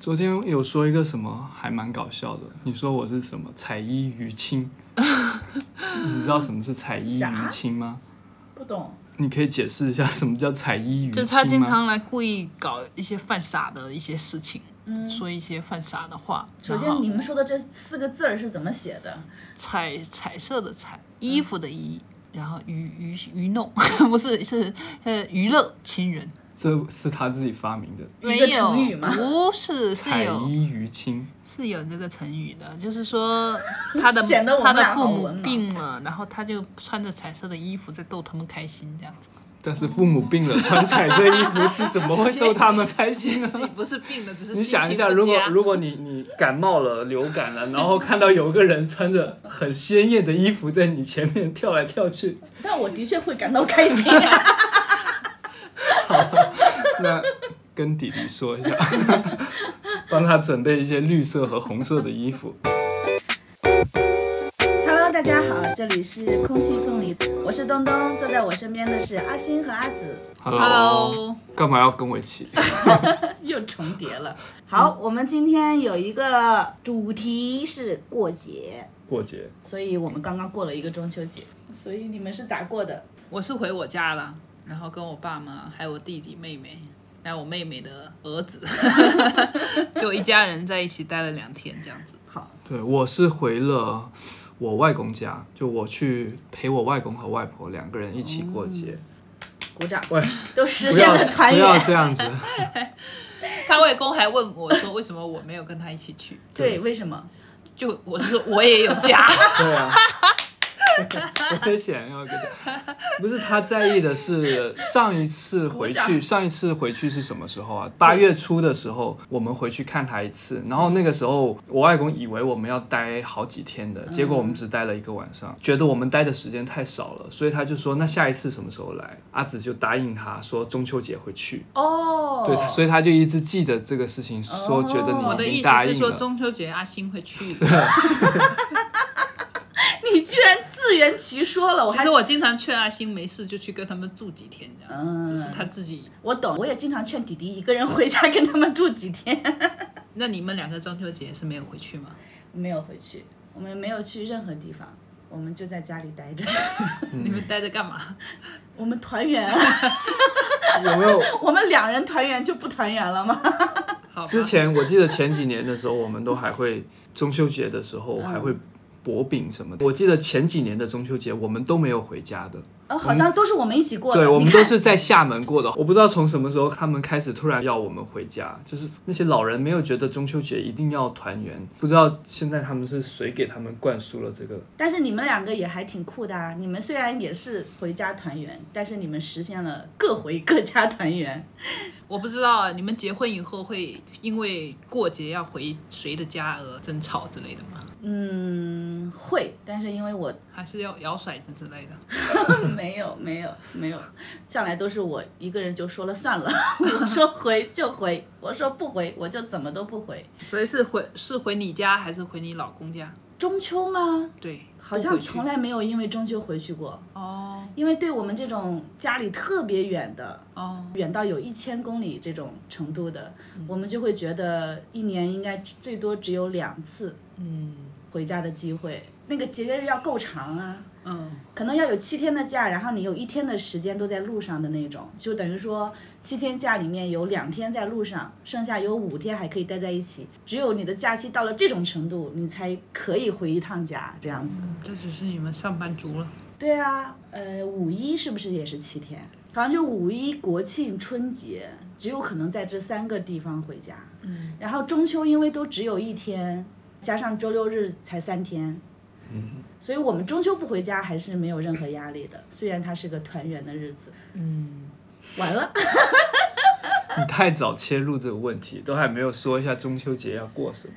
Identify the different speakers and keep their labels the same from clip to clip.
Speaker 1: 昨天有说一个什么还蛮搞笑的，你说我是什么彩衣娱亲，你知道什么是彩衣
Speaker 2: 啥
Speaker 1: 娱亲吗？
Speaker 2: 不懂。
Speaker 1: 你可以解释一下什么叫彩衣娱
Speaker 3: 就是他经？常来故意搞一些犯傻的一些事情，说一些犯傻的话。
Speaker 2: 嗯首先，你们说的这四个字儿是怎么写的？
Speaker 3: 彩彩色的彩，衣服的衣，然后娱娱娱弄，不是是呃娱乐亲人，
Speaker 1: 这是他自己发明的，
Speaker 2: 一个
Speaker 3: 没有
Speaker 2: 成语吗
Speaker 3: 不是是
Speaker 1: 彩
Speaker 3: 有
Speaker 1: 衣娱亲。
Speaker 3: 是有这个成语的，就是说 他的他的父母病了，然后他就穿着彩色的衣服在逗他们开心，这样子。
Speaker 1: 但是父母病了，穿彩色衣服是怎么会逗他们开心呢？
Speaker 3: 不是病了，只是
Speaker 1: 你想一下，如果如果你你感冒了、流感了，然后看到有个人穿着很鲜艳的衣服在你前面跳来跳去，
Speaker 2: 但我的确会感到开心。
Speaker 1: 那跟弟弟说一下，帮他准备一些绿色和红色的衣服。
Speaker 2: Hello，大家好，这里是空气凤梨，我是东东，坐在我身边的是阿星和阿紫
Speaker 3: ，Hello，
Speaker 1: 干嘛要跟我一起？
Speaker 2: 又重叠了。好，我们今天有一个主题是过节，
Speaker 1: 过节
Speaker 2: 所以我们刚刚过了一个中秋节，所以你们是咋过的？
Speaker 3: 我是回我家了，然后跟我爸妈还有我弟弟妹妹，还有我妹妹的儿子，就一家人在一起待了两天这样子。
Speaker 2: 好，
Speaker 1: 对，我是回了我外公家，就我去陪我外公和外婆两个人一起过节。
Speaker 2: 鼓掌，
Speaker 1: 喂，
Speaker 2: 都实现了团
Speaker 1: 不要
Speaker 2: 圆。
Speaker 1: 这样子，
Speaker 3: 他外公还问我说，为什么我没有跟他一起去？
Speaker 2: 对，为什么？
Speaker 3: 就我就说我也有家，
Speaker 1: 对啊。我也想要跟他，不是他在意的是上一次回去，上一次回去是什么时候啊？八月初的时候，我们回去看他一次，然后那个时候我外公以为我们要待好几天的，结果我们只待了一个晚上，觉得我们待的时间太少了，所以他就说那下一次什么时候来？阿紫就答应他说中秋节会去，
Speaker 2: 哦，
Speaker 1: 对，所以他就一直记得这个事情，说觉得
Speaker 3: 我的意思是说。中秋节阿星会去。
Speaker 2: 你居然自圆其说了，我还
Speaker 3: 其实我经常劝阿星没事就去跟他们住几天这样子，
Speaker 2: 嗯
Speaker 3: 只是他自己。
Speaker 2: 我懂，我也经常劝弟弟一个人回家跟他们住几天。
Speaker 3: 那你们两个中秋节是没有回去吗？
Speaker 2: 没有回去，我们没有去任何地方，我们就在家里待着。
Speaker 1: 嗯
Speaker 3: 你们待着干嘛？
Speaker 2: 我们团圆啊，
Speaker 1: 有没有
Speaker 2: 我们两人团圆就不团圆了吗？
Speaker 1: 之前我记得前几年的时候，我们都还会中秋节的时候还会薄饼什么的。我记得前几年的中秋节我们都没有回家的，
Speaker 2: 呃，好像都是我们一起过的。
Speaker 1: 对，我们都是在厦门过的。我不知道从什么时候他们开始突然要我们回家，就是那些老人没有觉得中秋节一定要团圆，不知道现在他们是谁给他们灌输了这个。
Speaker 2: 但是你们两个也还挺酷的啊！你们虽然也是回家团圆，但是你们实现了各回各家团圆。
Speaker 3: 我不知道啊，你们结婚以后会因为过节要回谁的家而争吵之类的吗？
Speaker 2: 嗯，会，但是因为我
Speaker 3: 还是要摇骰子之类的？
Speaker 2: 没有没有没有，向来都是我一个人就说了算了。我说回就回，我说不回我就怎么都不回。
Speaker 3: 所以是回是回你家还是回你老公家？
Speaker 2: 中秋吗？
Speaker 3: 对，
Speaker 2: 好像从来没有因为中秋回去过，
Speaker 3: 哦
Speaker 2: 因为对我们这种家里特别远的，
Speaker 3: 哦，
Speaker 2: 远到有一千公里这种程度的，我们就会觉得一年应该最多只有两次
Speaker 3: 嗯
Speaker 2: 回家的机会。那个节日要够长啊，
Speaker 3: 嗯
Speaker 2: 可能要有七天的假，然后你有一天的时间都在路上的那种，就等于说七天假里面有两天在路上，剩下有五天还可以待在一起。只有你的假期到了这种程度，你才可以回一趟家这样子。
Speaker 3: 这只是你们上班族了。
Speaker 2: 对啊，呃，五一是不是也是七天？好像就五一、国庆、春节，只有可能在这三个地方回家。
Speaker 3: 嗯，
Speaker 2: 然后中秋因为都只有一天，加上周六日才三天，
Speaker 1: 嗯，
Speaker 2: 所以我们中秋不回家还是没有任何压力的。虽然它是个团圆的日子，
Speaker 3: 嗯，
Speaker 2: 完了，
Speaker 1: 你太早切入这个问题，都还没有说一下中秋节要过什么。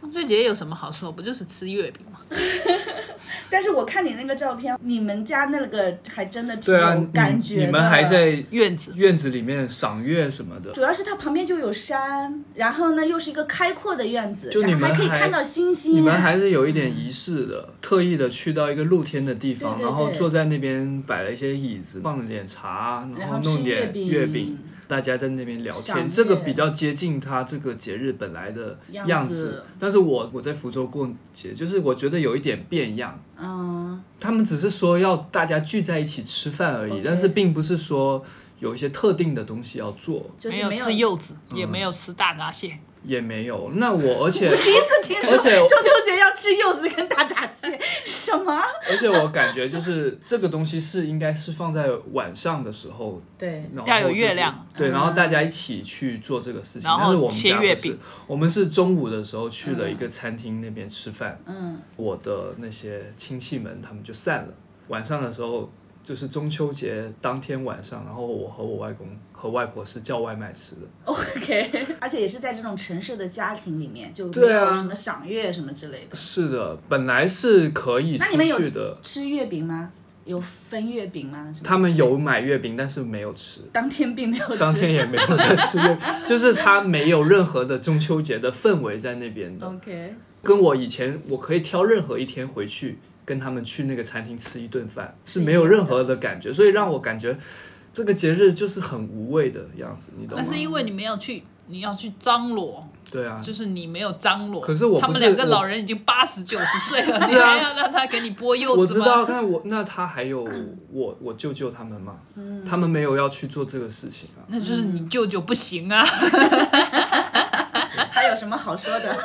Speaker 3: 中秋节有什么好说？不就是吃月饼吗？
Speaker 2: 但是我看你那个照片，你们家那个还真的挺有感觉的。
Speaker 1: 你们还在
Speaker 3: 院子
Speaker 1: 院子里面赏月什么的。
Speaker 2: 主要是它旁边就有山，然后呢又是一个开阔的院子，
Speaker 1: 就你
Speaker 2: 然后
Speaker 1: 们还
Speaker 2: 还可以看到星星。
Speaker 1: 你们还是有一点仪式的，特意的去到一个露天的地方，
Speaker 2: 对对对
Speaker 1: 然后坐在那边摆了一些椅子，放了点茶，
Speaker 2: 然
Speaker 1: 后弄点月饼，大家在那边聊天，这个比较接近它这个节日本来的
Speaker 2: 样
Speaker 1: 样
Speaker 2: 子。
Speaker 1: 但是我我在福州过节，就是我觉得有一点变样。
Speaker 2: 嗯，
Speaker 1: 他们只是说要大家聚在一起吃饭而已但是并不是说有一些特定的东西要做，
Speaker 3: 没有
Speaker 2: 就是没有
Speaker 3: 吃柚子，
Speaker 1: 嗯
Speaker 3: 也没有吃大闸蟹。
Speaker 1: 也没有。那我而且 我
Speaker 2: 第一次听说
Speaker 1: 而且
Speaker 2: 中秋节要吃柚子跟大闸蟹，什么？
Speaker 1: 而且我感觉就是这个东西是应该是放在晚上的时候，
Speaker 2: 对，
Speaker 1: 然后
Speaker 3: 要有月亮
Speaker 1: 对，
Speaker 2: 嗯
Speaker 1: 然后大家一起去做这个事情。
Speaker 3: 然后
Speaker 1: 但是我们
Speaker 3: 切
Speaker 1: 家不是
Speaker 3: 月饼，
Speaker 1: 我们是中午的时候去了一个餐厅那边吃饭，
Speaker 2: 嗯，
Speaker 1: 我的那些亲戚们他们就散了。晚上的时候就是中秋节当天晚上，然后我和我外公和外婆是叫外卖吃的。
Speaker 2: OK，而且也是在这种城市的家庭里面，就没
Speaker 1: 对啊
Speaker 2: 有什么赏月什么之类的。
Speaker 1: 是的，本来是可以出
Speaker 2: 那你们有
Speaker 1: 去的，
Speaker 2: 吃月饼吗？有分月饼吗？
Speaker 1: 他们有买月饼，但是没有吃。
Speaker 2: 当天并没有吃。
Speaker 1: 当天也没有在吃月饼，就是他没有任何的中秋节的氛围在那边的。
Speaker 2: OK，
Speaker 1: 跟我以前我可以挑任何一天回去跟他们去那个餐厅吃一顿饭，是没有任何的感觉，所以让我感觉这个节日就是很无味的样子，你懂吗
Speaker 3: 但？是因为你没有去，你要去张罗，
Speaker 1: 对啊，
Speaker 3: 就是你没有张罗。
Speaker 1: 可是我是
Speaker 3: 他们两个老人已经八十九十岁了，
Speaker 1: 是啊
Speaker 3: 你还要让他给你剥柚子吗？
Speaker 1: 我知道，但我那他还有我我舅舅他们嘛，
Speaker 3: 嗯
Speaker 1: 他们没有要去做这个事情啊。
Speaker 3: 那就是你舅舅不行啊，
Speaker 2: 还有什么好说的？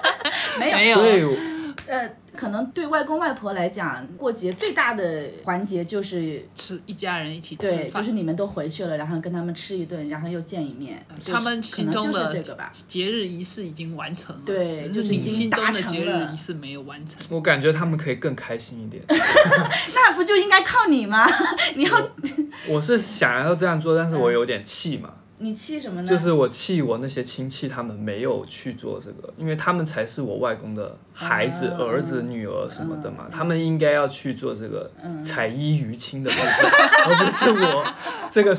Speaker 2: 没有。
Speaker 3: 没有
Speaker 1: 所以
Speaker 2: 呃，可能对外公外婆来讲，过节最大的环节就是
Speaker 3: 吃一家人一起吃
Speaker 2: 对，就是。你们都回去了，然后跟他们吃一顿，然后又见一面。就是
Speaker 3: 他们心中
Speaker 2: 可能
Speaker 3: 的
Speaker 2: 就是这个吧。
Speaker 3: 节日仪式已经完成了，
Speaker 2: 对就是已经
Speaker 3: 你心中
Speaker 2: 达
Speaker 3: 的节日
Speaker 2: 成了
Speaker 3: 仪式没有完成。
Speaker 1: 我感觉他们可以更开心一点。
Speaker 2: 那不就应该靠你吗？你要
Speaker 1: 我是想要这样做，但是我有点气嘛。
Speaker 2: 你气什么呢？
Speaker 1: 就是我气我那些亲戚，他们没有去做这个，因为他们才是我外公的孩子、
Speaker 2: 啊
Speaker 1: 儿子、女儿什么的
Speaker 2: 嗯
Speaker 1: 嘛，他们应该要去做这个彩衣娱亲的部分，而不是我 这个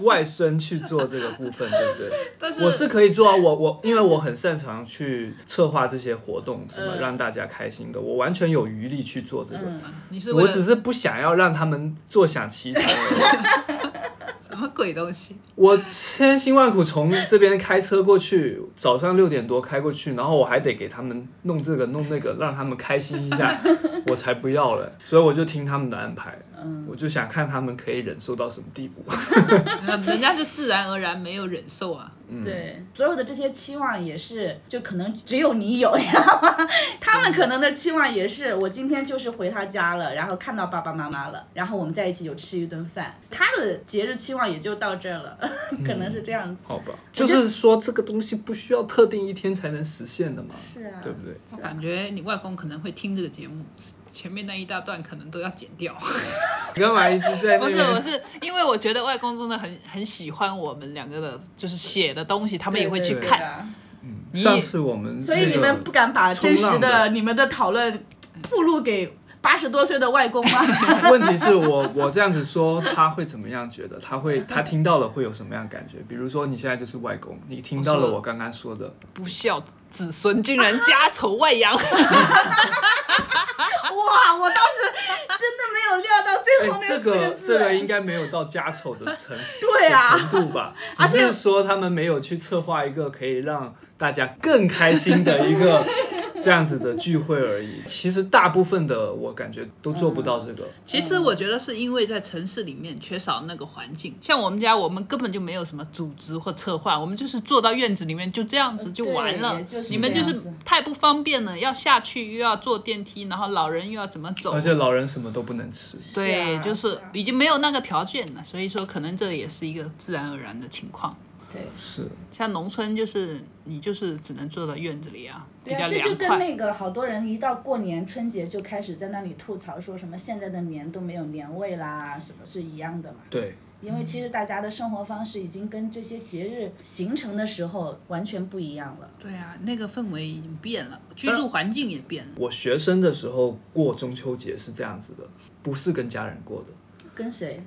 Speaker 1: 外孙去做这个部分，对不对？
Speaker 3: 但是
Speaker 1: 我是可以做啊，我我因为我很擅长去策划这些活动，什么
Speaker 2: 嗯
Speaker 1: 让大家开心的，我完全有余力去做这个。
Speaker 3: 你是
Speaker 1: 我只是不想要让他们坐享其成而已。
Speaker 3: 什么鬼东西？
Speaker 1: 我千辛万苦从这边开车过去，早上六点多开过去，然后我还得给他们弄这个弄那个，让他们开心一下，我才不要了。所以我就听他们的安排，我就想看他们可以忍受到什么地步。
Speaker 3: 人家就自然而然没有忍受啊。
Speaker 2: 对，所有的这些期望也是，就可能只有你有，你知道吗？他们可能的期望也是，我今天就是回他家了，然后看到爸爸妈妈了，然后我们在一起有吃一顿饭。他的节日期望也就到这儿了，可能是这样子。
Speaker 1: 好吧，就是说这个东西不需要特定一天才能实现的嘛，
Speaker 2: 是啊，
Speaker 1: 对不对？
Speaker 3: 我感觉你外公可能会听这个节目，前面那一大段可能都要剪掉。
Speaker 1: 你干嘛一直在那
Speaker 3: 不是，我是因为我觉得外公真的很很喜欢我们两个的，就是写的东西，他们也会去
Speaker 2: 对
Speaker 3: 看。
Speaker 2: 啊
Speaker 3: 你
Speaker 1: 上次我们
Speaker 2: 所以你们不敢把真实的
Speaker 1: 的
Speaker 2: 你们的讨论暴露给八十多岁的外公吗？
Speaker 1: 问题是我我这样子说，他会怎么样觉得？他会他听到了会有什么样感觉？比如说你现在就是外公，你听到了我刚刚说的，
Speaker 3: 不孝子孙竟然家丑外扬，
Speaker 2: 哇，我当时真的没有料到最后
Speaker 1: 哎，
Speaker 2: 那
Speaker 1: 这
Speaker 2: 个字。
Speaker 1: 个这个应该没有到家丑的程
Speaker 2: 对啊
Speaker 1: 程度吧？只是说他们没有去策划一个可以让大家更开心的一个 这样子的聚会而已。其实大部分的我感觉都做不到这个。
Speaker 3: 其实我觉得是因为在城市里面缺少那个环境，像我们家，我们根本就没有什么组织或策划，我们就是坐到院子里面就这样子就完了
Speaker 2: 就是。
Speaker 3: 你们就是太不方便了，要下去又要坐电梯，然后老人又要怎么走
Speaker 1: 而？且老人什么都不能吃，
Speaker 3: 对，就是已经没有那个条件了，所以说可能这也是一个自然而然的情况。
Speaker 2: 对
Speaker 1: 是
Speaker 3: 像农村就是你就是只能坐到院子里啊，比
Speaker 2: 对啊，这就跟。那个好多人一到过年春节就开始在那里吐槽，说什么现在的年都没有年味啦，什么是一样的嘛。
Speaker 1: 对。
Speaker 2: 因为其实大家的生活方式已经跟这些节日形成的时候完全不一样了。
Speaker 3: 对啊，那个氛围已经变了，居住环境也变了。
Speaker 1: 我学生的时候过中秋节是这样子的，不是跟家人过的，
Speaker 2: 跟谁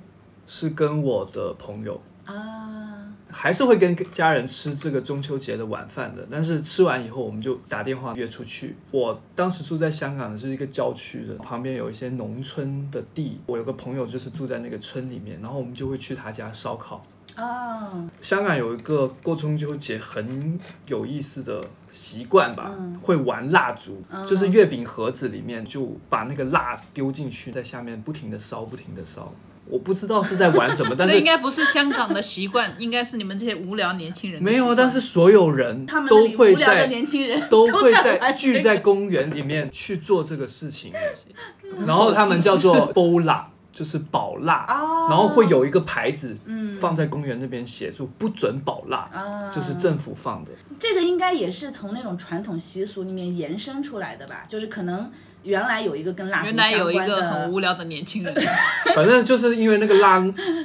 Speaker 1: 是跟我的朋友。
Speaker 2: 啊？
Speaker 1: 还是会跟家人吃这个中秋节的晚饭的，但是吃完以后我们就打电话约出去。我当时住在香港，是一个郊区的，旁边有一些农村的地。我有个朋友就是住在那个村里面，然后我们就会去他家烧烤。
Speaker 2: 哦，
Speaker 1: 香港有一个过中秋节很有意思的习惯吧，
Speaker 2: 嗯
Speaker 1: 会玩蜡烛，就是月饼盒子里面就把那个蜡丢进去，在下面不停的烧，不停的烧。我不知道是在玩什么，但是
Speaker 3: 这应该不是香港的习惯，应该是你们这些无聊年轻人
Speaker 1: 没有，
Speaker 3: 啊
Speaker 1: 但是所有人
Speaker 2: 他们
Speaker 1: 都会在
Speaker 2: 年轻人
Speaker 1: 都会
Speaker 2: 在
Speaker 1: 聚在公园里面去做这个事情，然后他们叫做包蜡，就是宝蜡，
Speaker 2: 哦
Speaker 1: 然后会有一个牌子放在公园那边写住不准宝蜡，
Speaker 2: 啊。
Speaker 1: 就是政府放的。
Speaker 2: 这个应该也是从那种传统习俗里面延伸出来的吧？就是可能原来有一个跟蜡烛
Speaker 3: 原来有一
Speaker 2: 相关的
Speaker 3: 个很无聊的年轻人，
Speaker 1: 反正就是因为那个蜡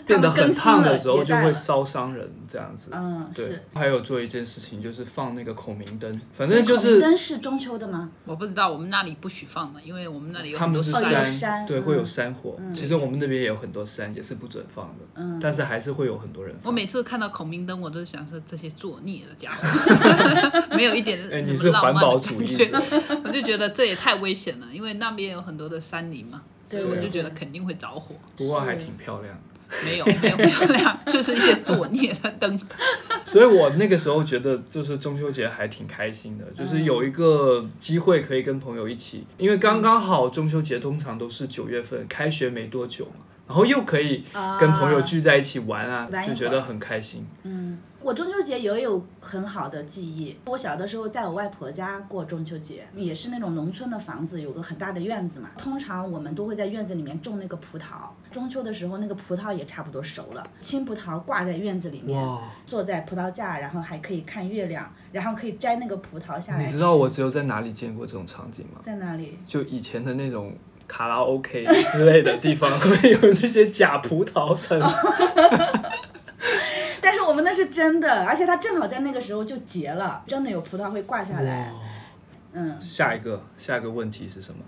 Speaker 1: 变得很烫的时候，就会烧伤人这样子。
Speaker 2: 嗯，
Speaker 1: 对
Speaker 2: 是。，
Speaker 1: 还有做一件事情就是放那个孔明灯，反正就是
Speaker 2: 孔明灯是中秋的吗？
Speaker 3: 我不知道我们那里不许放的，因为我们那里有
Speaker 1: 他
Speaker 3: 很多
Speaker 1: 山，
Speaker 2: 山
Speaker 1: 对，
Speaker 2: 嗯
Speaker 1: 会有山火。其实我们那边也有很多山，也是不准放的，
Speaker 2: 嗯
Speaker 1: 但是还是会有很多人放。
Speaker 3: 我每次看到孔明灯，我都想说这些作孽的家伙，没有一点
Speaker 1: 哎，
Speaker 3: 什么
Speaker 1: 你是环
Speaker 3: 浪漫的
Speaker 1: 保主义者，
Speaker 3: 我就觉得这也太危险了，因为那边有很多的山林嘛，所
Speaker 2: 对
Speaker 3: 以我就觉得肯定会着火。
Speaker 1: 不过还挺漂亮的。
Speaker 3: 没有没有没有，就是一些作孽的灯。
Speaker 1: 所以我那个时候觉得，就是中秋节还挺开心的，就是有一个机会可以跟朋友一起，因为刚刚好中秋节通常都是九月份，开学没多久嘛，然后又可以跟朋友聚在一起玩啊，就觉得很开心。
Speaker 2: 嗯，我中秋节也有很好的记忆。我小的时候在我外婆家过中秋节，也是那种农村的房子，有个很大的院子嘛。通常我们都会在院子里面种那个葡萄。中秋的时候，那个葡萄也差不多熟了，青葡萄挂在院子里面，坐在葡萄架，然后还可以看月亮，然后可以摘那个葡萄下来。
Speaker 1: 你知道我只有在哪里见过这种场景吗？
Speaker 2: 在哪里？
Speaker 1: 就以前的那种卡拉 OK 之类的地方，会有这些假葡萄藤。
Speaker 2: 但是我们那是真的，而且它正好在那个时候就结了，真的有葡萄会挂下来。嗯，
Speaker 1: 下一个，下一个问题是什么？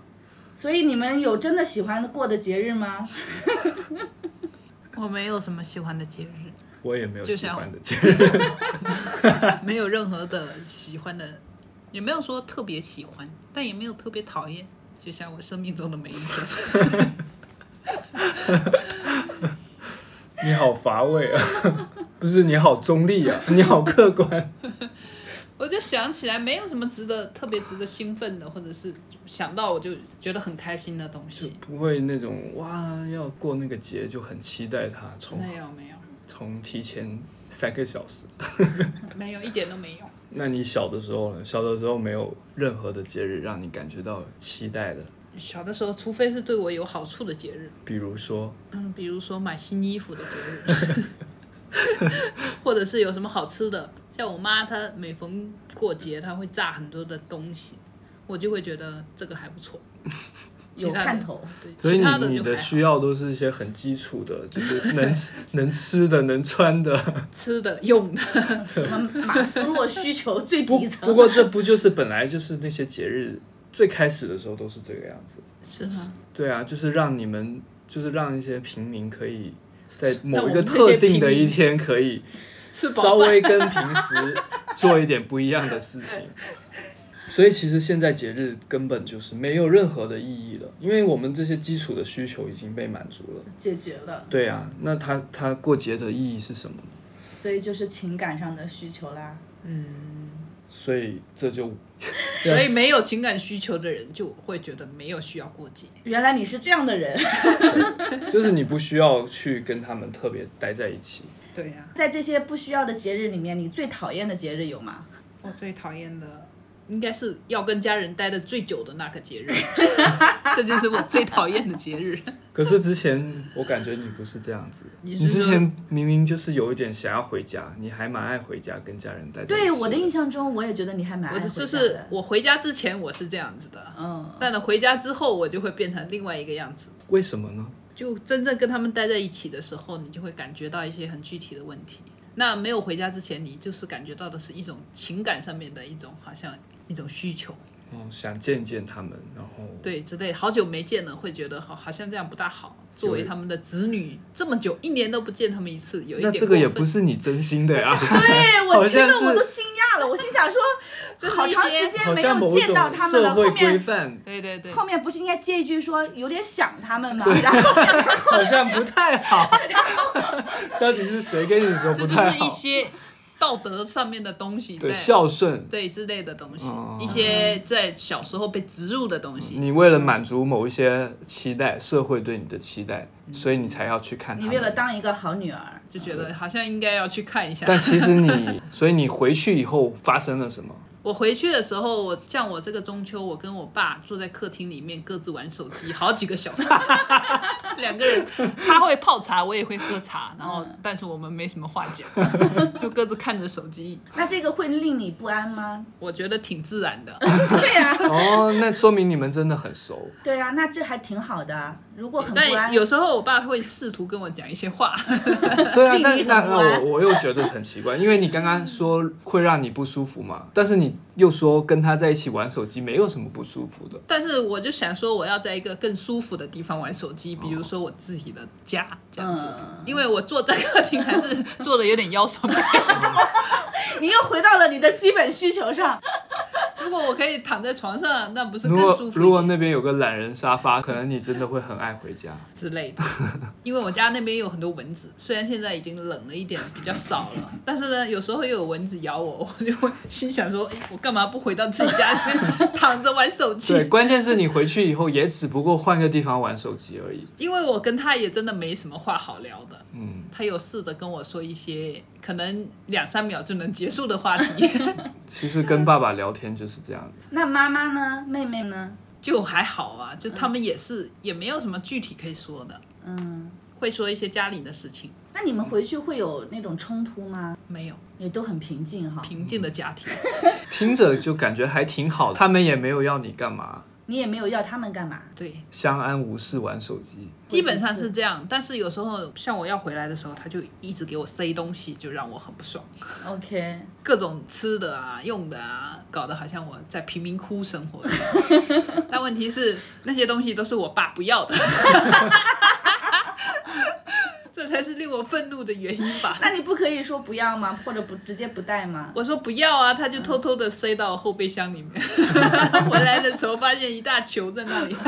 Speaker 2: 所以你们有真的喜欢过的节日吗？
Speaker 3: 我没有什么喜欢的节日，
Speaker 1: 我也没有喜
Speaker 3: 就像
Speaker 1: 欢的节日。
Speaker 3: 没有任何的喜欢的，也没有说特别喜欢，但也没有特别讨厌。就像我生命中的每一天，
Speaker 1: 你好乏味啊！不是，你好中立啊！你好客观。
Speaker 3: 我就想起来没有什么值得特别值得兴奋的，或者是想到我就觉得很开心的东
Speaker 1: 就
Speaker 3: 西。
Speaker 1: 不会那种哇，要过那个节就很期待它，从
Speaker 3: 没有没有
Speaker 1: 从提前三个小时。
Speaker 3: 没有一点都没有。
Speaker 1: 那你小的时候呢？小的时候没有任何的节日让你感觉到期待的，
Speaker 3: 小的时候，除非是对我有好处的节日，
Speaker 1: 比如说
Speaker 3: 嗯，比如说买新衣服的节日，或者是有什么好吃的，像我妈她每逢过节，她会炸很多的东西，我就会觉得这个还不错。
Speaker 2: 有
Speaker 3: 其他的
Speaker 2: 看头。
Speaker 3: 对，
Speaker 1: 所以你你的需要都是一些很基础的，就是 能能吃的、能穿的。
Speaker 3: 吃的、用的，
Speaker 2: 马斯洛需求最底层。
Speaker 1: 不过这不就是本来就是那些节日最开始的时候都是这个样子。
Speaker 3: 是吗？
Speaker 1: 对啊，就是让你们，就是让一些平民可以在某一个特定的一天可以稍。微跟平时做一点不一样的事情。所以其实现在节日根本就是没有任何的意义了，因为我们这些基础的需求已经被满足了。
Speaker 2: 解决了，
Speaker 1: 对啊，那他他过节的意义是什么呢？
Speaker 2: 所以就是情感上的需求啦。
Speaker 1: 所以这就，
Speaker 3: 所以没有情感需求的人就会觉得没有需要过节。
Speaker 2: 原来你是这样的人，
Speaker 1: 就是你不需要去跟他们特别待在一起。
Speaker 3: 对呀、
Speaker 2: 在这些不需要的节日里面，你最讨厌的节日有吗？
Speaker 3: 我最讨厌的应该是要跟家人待的最久的那个节日，这就是我最讨厌的节日。
Speaker 1: 可是之前我感觉你不是这样子，
Speaker 3: 你
Speaker 1: 你之前明明就是有一点想要回家，你还蛮爱回家跟家人待。
Speaker 2: 对我的印象中，我也觉得你还蛮爱
Speaker 3: 我
Speaker 2: 回家的。
Speaker 3: 就是我回家之前我是这样子的，
Speaker 2: 嗯，
Speaker 3: 但呢回家之后我就会变成另外一个样子。
Speaker 1: 为什么呢？
Speaker 3: 就真正跟他们待在一起的时候，你就会感觉到一些很具体的问题。那没有回家之前，你就是感觉到的是一种情感上面的一种好像一种需求，
Speaker 1: 哦，想见见他们，然后
Speaker 3: 对之类。好久没见了，会觉得好好像这样不大好。作为他们的子女，这么久一年都不见他们一次，有一点
Speaker 1: 那这个也不是你真心的呀。
Speaker 2: 对我听
Speaker 1: 好像是
Speaker 2: 了我都惊讶了。我心想说，好长时间没有见到他们了，
Speaker 1: 社会规
Speaker 2: 后面
Speaker 1: 范
Speaker 3: 对对对，
Speaker 2: 后面不是应该接一句说有点想他们吗？然后
Speaker 1: 好像不太好。到底是谁跟你说不太好
Speaker 3: 是一？些道德上面的东西，
Speaker 1: 对，孝顺。
Speaker 3: 对之类的东西，
Speaker 1: 哦
Speaker 3: 一些在小时候被植入的东西。
Speaker 1: 你为了满足某一些期待，社会对你的期待，所以你才要去看他。
Speaker 2: 你为了当一个好女儿，
Speaker 3: 就觉得好像应该要去看一下。
Speaker 1: 但其实你，所以你回去以后发生了什么？
Speaker 3: 我回去的时候，我像我这个中秋，我跟我爸坐在客厅里面各自玩手机好几个小时，两个人，他会泡茶，我也会喝茶，然后但是我们没什么话讲，就各自看着手机，
Speaker 2: 那这个会令你不安吗？
Speaker 3: 我觉得挺自然的。
Speaker 2: 对呀、
Speaker 1: 哦，那说明你们真的很熟。
Speaker 2: 对啊、那这还挺好的啊。如果很
Speaker 3: 但有时候我爸会试图跟我讲一些话，
Speaker 1: 对啊，但 那我我又觉得很奇怪，因为你刚刚说会让你不舒服嘛，但是你又说跟他在一起玩手机没有什么不舒服的。
Speaker 3: 但是我就想说，我要在一个更舒服的地方玩手机，比如说我自己的家这样子，
Speaker 2: 嗯。
Speaker 3: 因为我坐在客厅还是坐的有点腰酸。背
Speaker 2: 你又回到了你的基本需求上。
Speaker 3: 如果我可以躺在床上，那不是更舒服
Speaker 1: 如果那边有个懒人沙发，可能你真的会很爱回家。
Speaker 3: 之类的？因为我家那边有很多蚊子，虽然现在已经冷了一点，比较少了，但是呢，有时候又有蚊子咬我，我就会心想说，我干嘛不回到自己家里面躺着玩手机？
Speaker 1: 对，关键是你回去以后也只不过换个地方玩手机而已。
Speaker 3: 因为我跟他也真的没什么话好聊的。
Speaker 1: 嗯，
Speaker 3: 他有试着跟我说一些可能两三秒就能结束的话题，
Speaker 1: 其实跟爸爸聊天就是这样的。
Speaker 2: 那妈妈呢？妹妹呢？
Speaker 3: 就还好啊，就他们也是、也没有什么具体可以说的，
Speaker 2: 嗯，
Speaker 3: 会说一些家里的事情，
Speaker 2: 那你们回去会有那种冲突吗？
Speaker 3: 没有
Speaker 2: 也都很平静哈。
Speaker 3: 平静的家庭。
Speaker 1: 听着就感觉还挺好的，他们也没有要你干嘛，
Speaker 2: 你也没有要他们干嘛？
Speaker 3: 对，
Speaker 1: 相安无事玩手机。
Speaker 3: 基本上是这样，但是有时候像我要回来的时候，他就一直给我塞东西，就让我很不爽。
Speaker 2: OK，
Speaker 3: 各种吃的啊、用的啊，搞得好像我在贫民窟生活一样。但问题是，那些东西都是我爸不要的，这 才是令我愤怒的原因吧。
Speaker 2: 那你不可以说不要吗？或者不直接不带吗？
Speaker 3: 我说不要啊，他就偷偷的塞到后备箱里面。回来的时候发现一大球在那里，没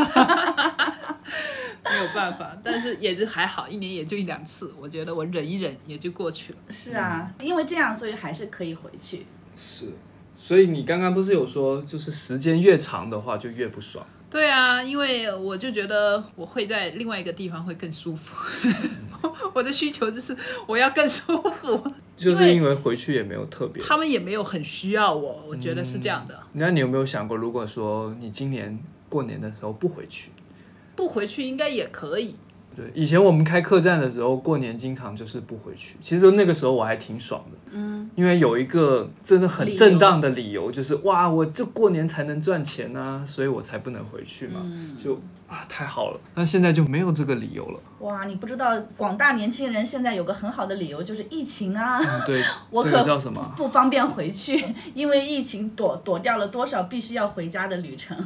Speaker 3: 有办法，但是也就还好，一年也就一两次，我觉得我忍一忍也就过去了。
Speaker 2: 是啊，因为这样，所以还是可以回去。
Speaker 1: 是，所以你刚刚不是有说，就是时间越长的话就越不爽。
Speaker 3: 对啊，因为我就觉得我会在另外一个地方会更舒服。我的需求就是我要更舒服，
Speaker 1: 就是因为回去也没有特别。
Speaker 3: 他们也没有很需要我，我觉得是这样的。
Speaker 1: 那你有没有想过，如果说你今年过年的时候不回去？
Speaker 3: 不回去应该也可以。
Speaker 1: 对，以前我们开客栈的时候，过年经常就是不回去。其实那个时候我还挺爽的，嗯，因为有一个真的很正当的理由，就是哇，我这过年才能赚钱呐、所以我才不能回去嘛，就啊太好了。那现在就没有这个理由了，
Speaker 2: 哇，你不知道广大年轻人现在有个很好的理由，就是疫情啊，
Speaker 1: 嗯对，
Speaker 2: 我可
Speaker 1: 叫什么？
Speaker 2: 不方便回去，因为疫情躲躲掉了多少必须要回家的旅程。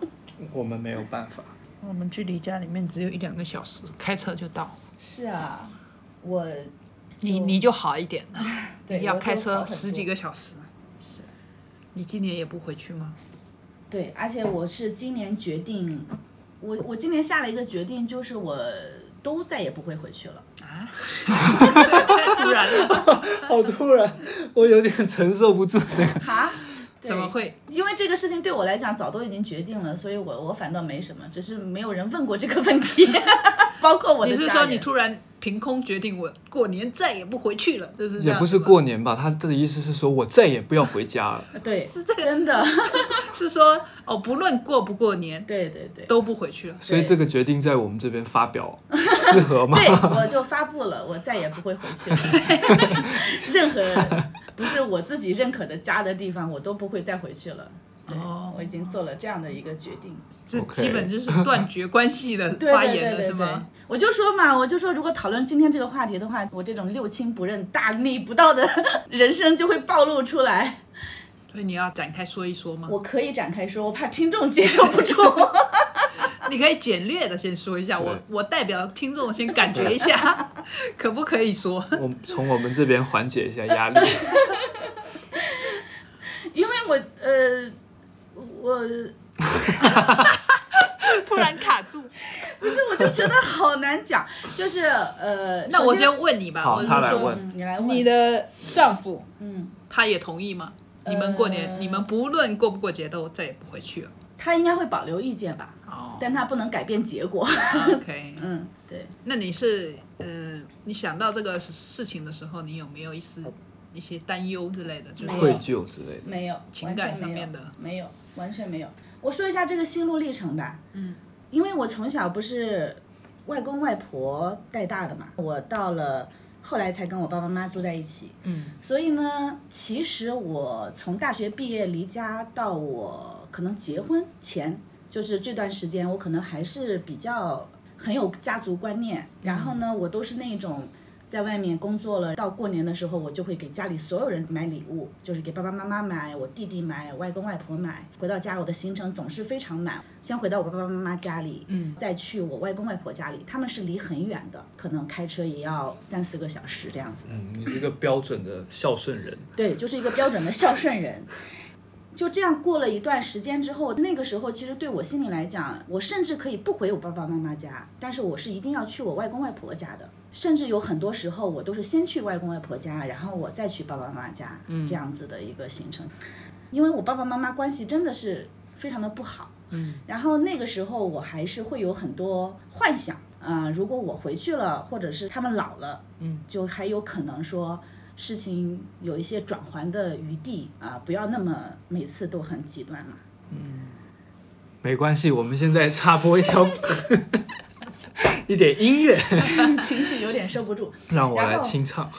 Speaker 1: 我们没有办法。
Speaker 3: 我们距离家里面只有一两个小时，开车就到。
Speaker 2: 是啊，我
Speaker 3: 你你就好一点了，
Speaker 2: 对
Speaker 3: 要开车十几个小时。是。你今年也不回去吗？
Speaker 2: 对，而且我是今年决定，我我今年下了一个决定，就是我都再也不会回去了。
Speaker 3: 啊太 突然了，
Speaker 1: 好突然，我有点承受不住这个。
Speaker 2: 哈？对
Speaker 3: 怎么？会？
Speaker 2: 因为这个事情对我来讲早都已经决定了，所以我我反倒没什么，只是没有人问过这个问题，包括我的
Speaker 3: 你是说你突然凭空决定我过年再也不回去了？就是这样
Speaker 1: 也不是过年吧，他的意思是说我再也不要回家了。
Speaker 2: 对，
Speaker 3: 是这个
Speaker 2: 真的，
Speaker 3: 是说哦，不论过不过年
Speaker 2: 对对对。
Speaker 3: 都不回去了。
Speaker 1: 所以这个决定在我们这边发表适合吗？
Speaker 2: 对，我就发布了，我再也不会回去了。任何不是我自己认可的家的地方，我都不会再回去了。
Speaker 3: 哦
Speaker 2: 我已经做了这样的一个决定。
Speaker 3: 这基本就是断绝关系的发言了，是吗？，
Speaker 2: 我就说嘛，我就说，如果讨论今天这个话题的话，我这种六亲不认、大逆不道的 人生就会暴露出来。
Speaker 3: 所以你要展开说一说吗？
Speaker 2: 我可以展开说，我怕听众接受不住。
Speaker 3: 你可以简略的先说一下，我我代表听众先感觉一下，可不可以说？
Speaker 1: 我从我们这边缓解一下压力。
Speaker 2: 因为我呃，我
Speaker 3: 突然卡住。
Speaker 2: 不是，我就觉得好难讲，就是呃，
Speaker 3: 那我就问你吧，
Speaker 1: 好
Speaker 3: 我就说
Speaker 2: 你来问
Speaker 3: 你的丈夫
Speaker 2: 嗯，
Speaker 3: 他也同意吗？你们过年，
Speaker 2: 呃
Speaker 3: 你们不论过不过节都再也不回去了。
Speaker 2: 他应该会保留意见吧，
Speaker 3: 哦
Speaker 2: 但他不能改变结果。
Speaker 3: ，OK，
Speaker 2: 嗯，对，
Speaker 3: 那你是呃，你想到这个事情的时候，你有没有一丝一些担忧之类的？就是
Speaker 1: 愧疚之类的。
Speaker 2: 没有
Speaker 3: 情感
Speaker 2: 完全没有
Speaker 3: 上面的
Speaker 2: 没有，完全没有。我说一下这个心路历程吧。嗯，因为我从小不是外公外婆带大的嘛，我到了后来才跟我爸爸妈妈住在一起。
Speaker 3: 嗯，
Speaker 2: 所以呢，其实我从大学毕业离家到我可能结婚前，就是这段时间，我可能还是比较很有家族观念。然后呢，我都是那种在外面工作了，到过年的时候，我就会给家里所有人买礼物，就是给爸爸妈妈买，我弟弟买，外公外婆买。回到家，我的行程总是非常满。先回到我爸爸妈妈家里，嗯，再去我外公外婆家里，他们是离很远的，可能开车也要三四个小时这样子。
Speaker 1: 嗯，你是一个标准的孝顺人。
Speaker 2: 对，就是一个标准的孝顺人。就这样过了一段时间之后，那个时候其实对我心里来讲，我甚至可以不回我爸爸妈妈家，但是我是一定要去我外公外婆家的。甚至有很多时候，我都是先去外公外婆家，然后我再去爸爸妈妈家，这样子的一个行程。因为我爸爸妈妈关系真的是非常的不好，嗯，然后那个时候我还是会有很多幻想，啊、如果我回去了，或者是他们老了，嗯，就还有可能说事情有一些转圜的余地啊、不要那么每次都很极端嘛。嗯。
Speaker 1: 没关系，我们现在插播一条 一点音乐，
Speaker 2: 情绪有点收不住。
Speaker 1: 让我来清唱。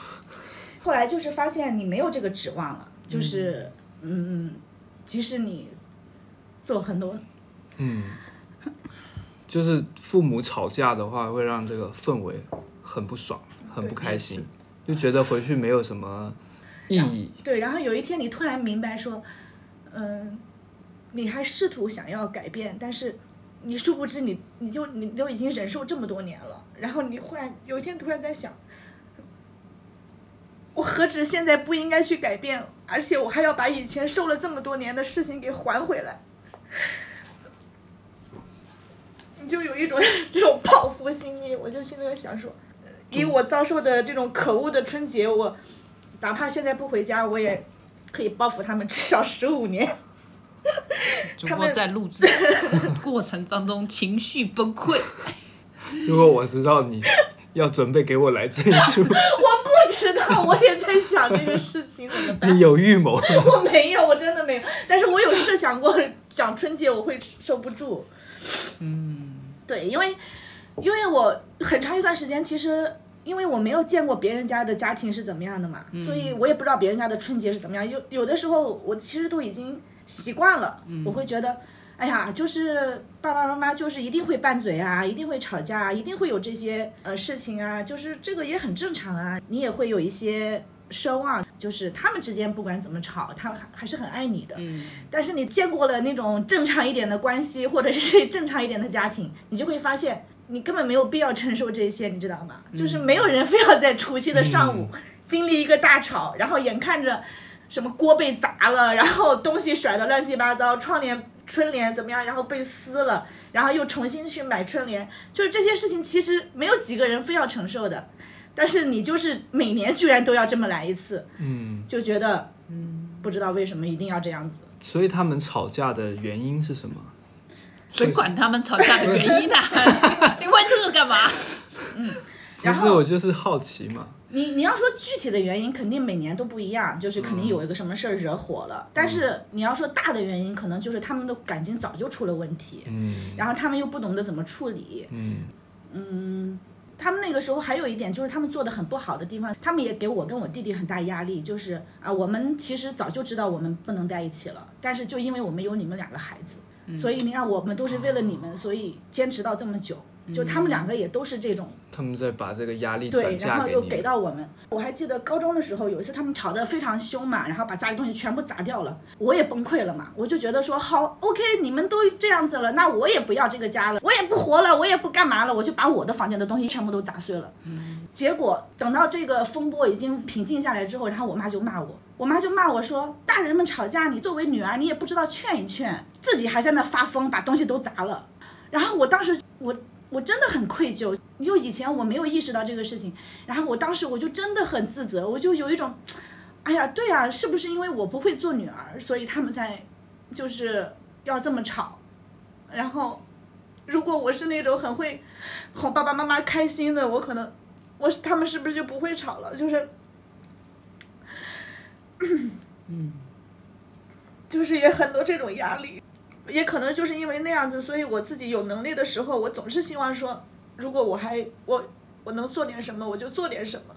Speaker 2: 后来就是发现你没有这个指望了，就是嗯。即使你做很多，
Speaker 1: 嗯，就是父母吵架的话，会让这个氛围很不爽，很不开心，就觉得回去没有什么意义。
Speaker 2: 对，然后有一天你突然明白说，嗯、你还试图想要改变，但是你殊不知你你就你都已经忍受这么多年了，然后你忽然有一天突然在想，我何止现在不应该去改变，而且我还要把以前受了这么多年的事情给还回来。你就有一种 这种报复心理，我就心里在想说，以我遭受的这种可恶的春节，我哪怕现在不回家，我也可以报复他们至少十五年。
Speaker 3: 主播在录制 过程当中情绪崩溃，
Speaker 1: 如果我知道你要准备给我来这一出，
Speaker 2: 我不知道，我也在想这个事情怎么办
Speaker 1: 你。有预谋。
Speaker 2: 我没有，我真的没有。但是我有设想过，讲春节我会受不住。嗯，对，因为因为我很长一段时间，其实因为我没有见过别人家的家庭是怎么样的嘛，所以我也不知道别人家的春节是怎么样。有有的时候，我其实都已经习惯了，我会觉得。哎呀，就是爸爸妈妈就是一定会拌嘴啊，一定会吵架啊，一定会有这些呃事情啊，就是这个也很正常啊。你也会有一些奢望，就是他们之间不管怎么吵，他还还是很爱你的。
Speaker 3: 嗯，
Speaker 2: 但是你见过了那种正常一点的关系，或者是正常一点的家庭，你就会发现你根本没有必要承受这些，你知道吗？就是没有人非要在除夕的上午经历一个大吵，然后眼看着什么锅被砸了，然后东西甩得乱七八糟，窗帘。春联怎么样？然后被撕了，然后又重新去买春联，就是这些事情其实没有几个人非要承受的，但是你就是每年居然都要这么来一次，
Speaker 1: 嗯，
Speaker 2: 就觉得，嗯，不知道为什么一定要这样子。
Speaker 1: 所以他们吵架的原因是什么？
Speaker 3: 谁管他们吵架的原因啊？你问这个干嘛？
Speaker 1: 不是，我就是好奇嘛。
Speaker 2: 你你要说具体的原因，肯定每年都不一样，就是肯定有一个什么事儿惹火了。但是你要说大的原因，可能就是他们的感情早就出了问题，
Speaker 1: 嗯
Speaker 2: 然后他们又不懂得怎么处理。
Speaker 1: 嗯
Speaker 2: 嗯，他们那个时候还有一点就是他们做的很不好的地方，他们也给我跟我弟弟很大压力，就是啊，我们其实早就知道我们不能在一起了，但是就因为我们有你们两个孩子，所以你看我们都是为了你们，所以坚持到这么久。就他们两个也都是这种
Speaker 1: 他们在把这个压力
Speaker 2: 对，然后又给。到我们。我还记得高中的时候，有一次他们吵得非常凶嘛，然后把家里东西全部砸掉了，我也崩溃了嘛。我就觉得说，好，OK，你们都这样子了，那我也不要这个家了，我也不活了，我也不干嘛了，我就把我的房间的东西全部都砸碎了。结果等到这个风波已经平静下来之后，然后我妈就骂我，我妈就骂我说，大人们吵架，你作为女儿，你也不知道劝一劝，自己还在那发疯，把东西都砸了。然后我当时我我真的很愧疚，就以前我没有意识到这个事情，然后我当时我就真的很自责，我就有一种，哎呀，对啊，是不是因为我不会做女儿，所以他们才就是要这么吵？然后如果我是那种很会哄爸爸妈妈开心的，我可能我是他们是不是就不会吵了？就是，就是也很多这种压力。也可能就是因为那样子，所以我自己有能力的时候，我总是希望说，如果我还我我能做点什么，我就做点什么。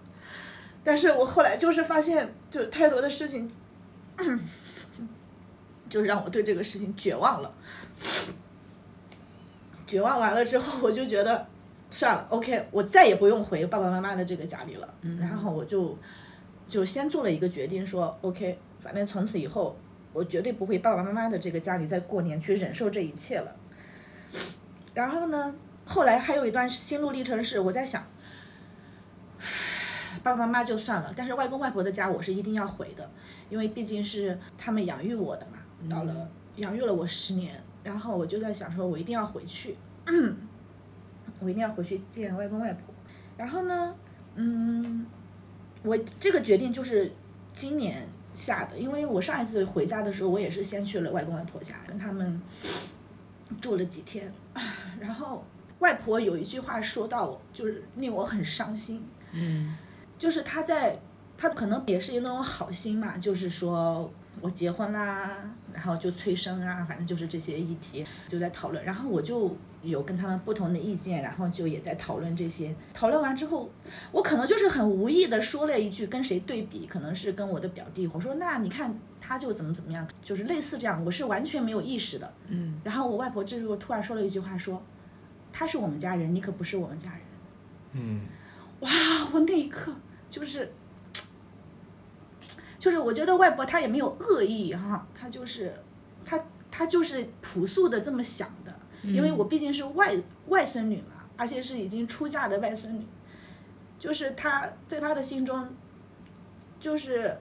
Speaker 2: 但是我后来就是发现，就太多的事情，就让我对这个事情绝望了。绝望完了之后，我就觉得算了，OK，我再也不用回爸爸妈妈的这个家里了。然后我就就先做了一个决定，说 OK，反正从此以后。我绝对不会爸爸妈妈的这个家里再过年去忍受这一切了。然后呢，后来还有一段心路历程是我在想，爸爸妈妈就算了，但是外公外婆的家我是一定要回的，因为毕竟是他们养育我的嘛，到了养育了我十年，然后我就在想说，我一定要回去，我一定要回去见外公外婆。然后呢，嗯，我这个决定就是今年。下的，因为我上一次回家的时候，我也是先去了外公外婆家，跟他们住了几天，然后外婆有一句话说到，就是令我很伤心，
Speaker 3: 嗯，
Speaker 2: 就是她在，她可能也是那种好心嘛，就是说我结婚啦，然后就催生啊，反正就是这些议题就在讨论，然后我就。有跟他们不同的意见，然后就也在讨论这些。讨论完之后，我可能就是很无意的说了一句跟谁对比，可能是跟我的表弟。我说那你看他就怎么怎么样，就是类似这样，我是完全没有意识的。
Speaker 3: 嗯。
Speaker 2: 然后我外婆这时候突然说了一句话，说他是我们家人，你可不是我们家人。
Speaker 1: 嗯。
Speaker 2: 哇！我那一刻就是，就是我觉得外婆她也没有恶意哈，她就是她她就是朴素的这么想的。因为我毕竟是外外孙女嘛，而且是已经出嫁的外孙女，就是她在她的心中，就是，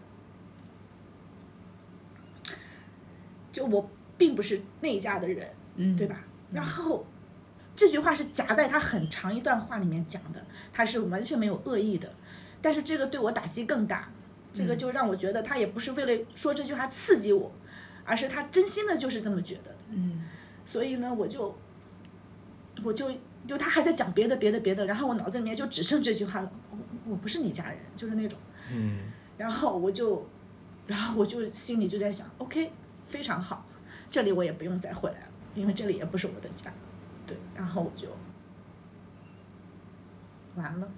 Speaker 2: 就我并不是那家的人，对吧？然后这句话是夹在他很长一段话里面讲的，他是完全没有恶意的，但是这个对我打击更大，这个就让我觉得他也不是为了说这句话刺激我，而是他真心的就是这么觉得的。
Speaker 3: 嗯。
Speaker 2: 所以呢，我就，我就就他还在讲别的别的别的，然后我脑子里面就只剩这句话了，我我不是你家人，就是那种，
Speaker 1: 嗯，
Speaker 2: 然后我就，然后我就心里就在想，OK，非常好，这里我也不用再回来了，因为这里也不是我的家，对，然后我就，完了，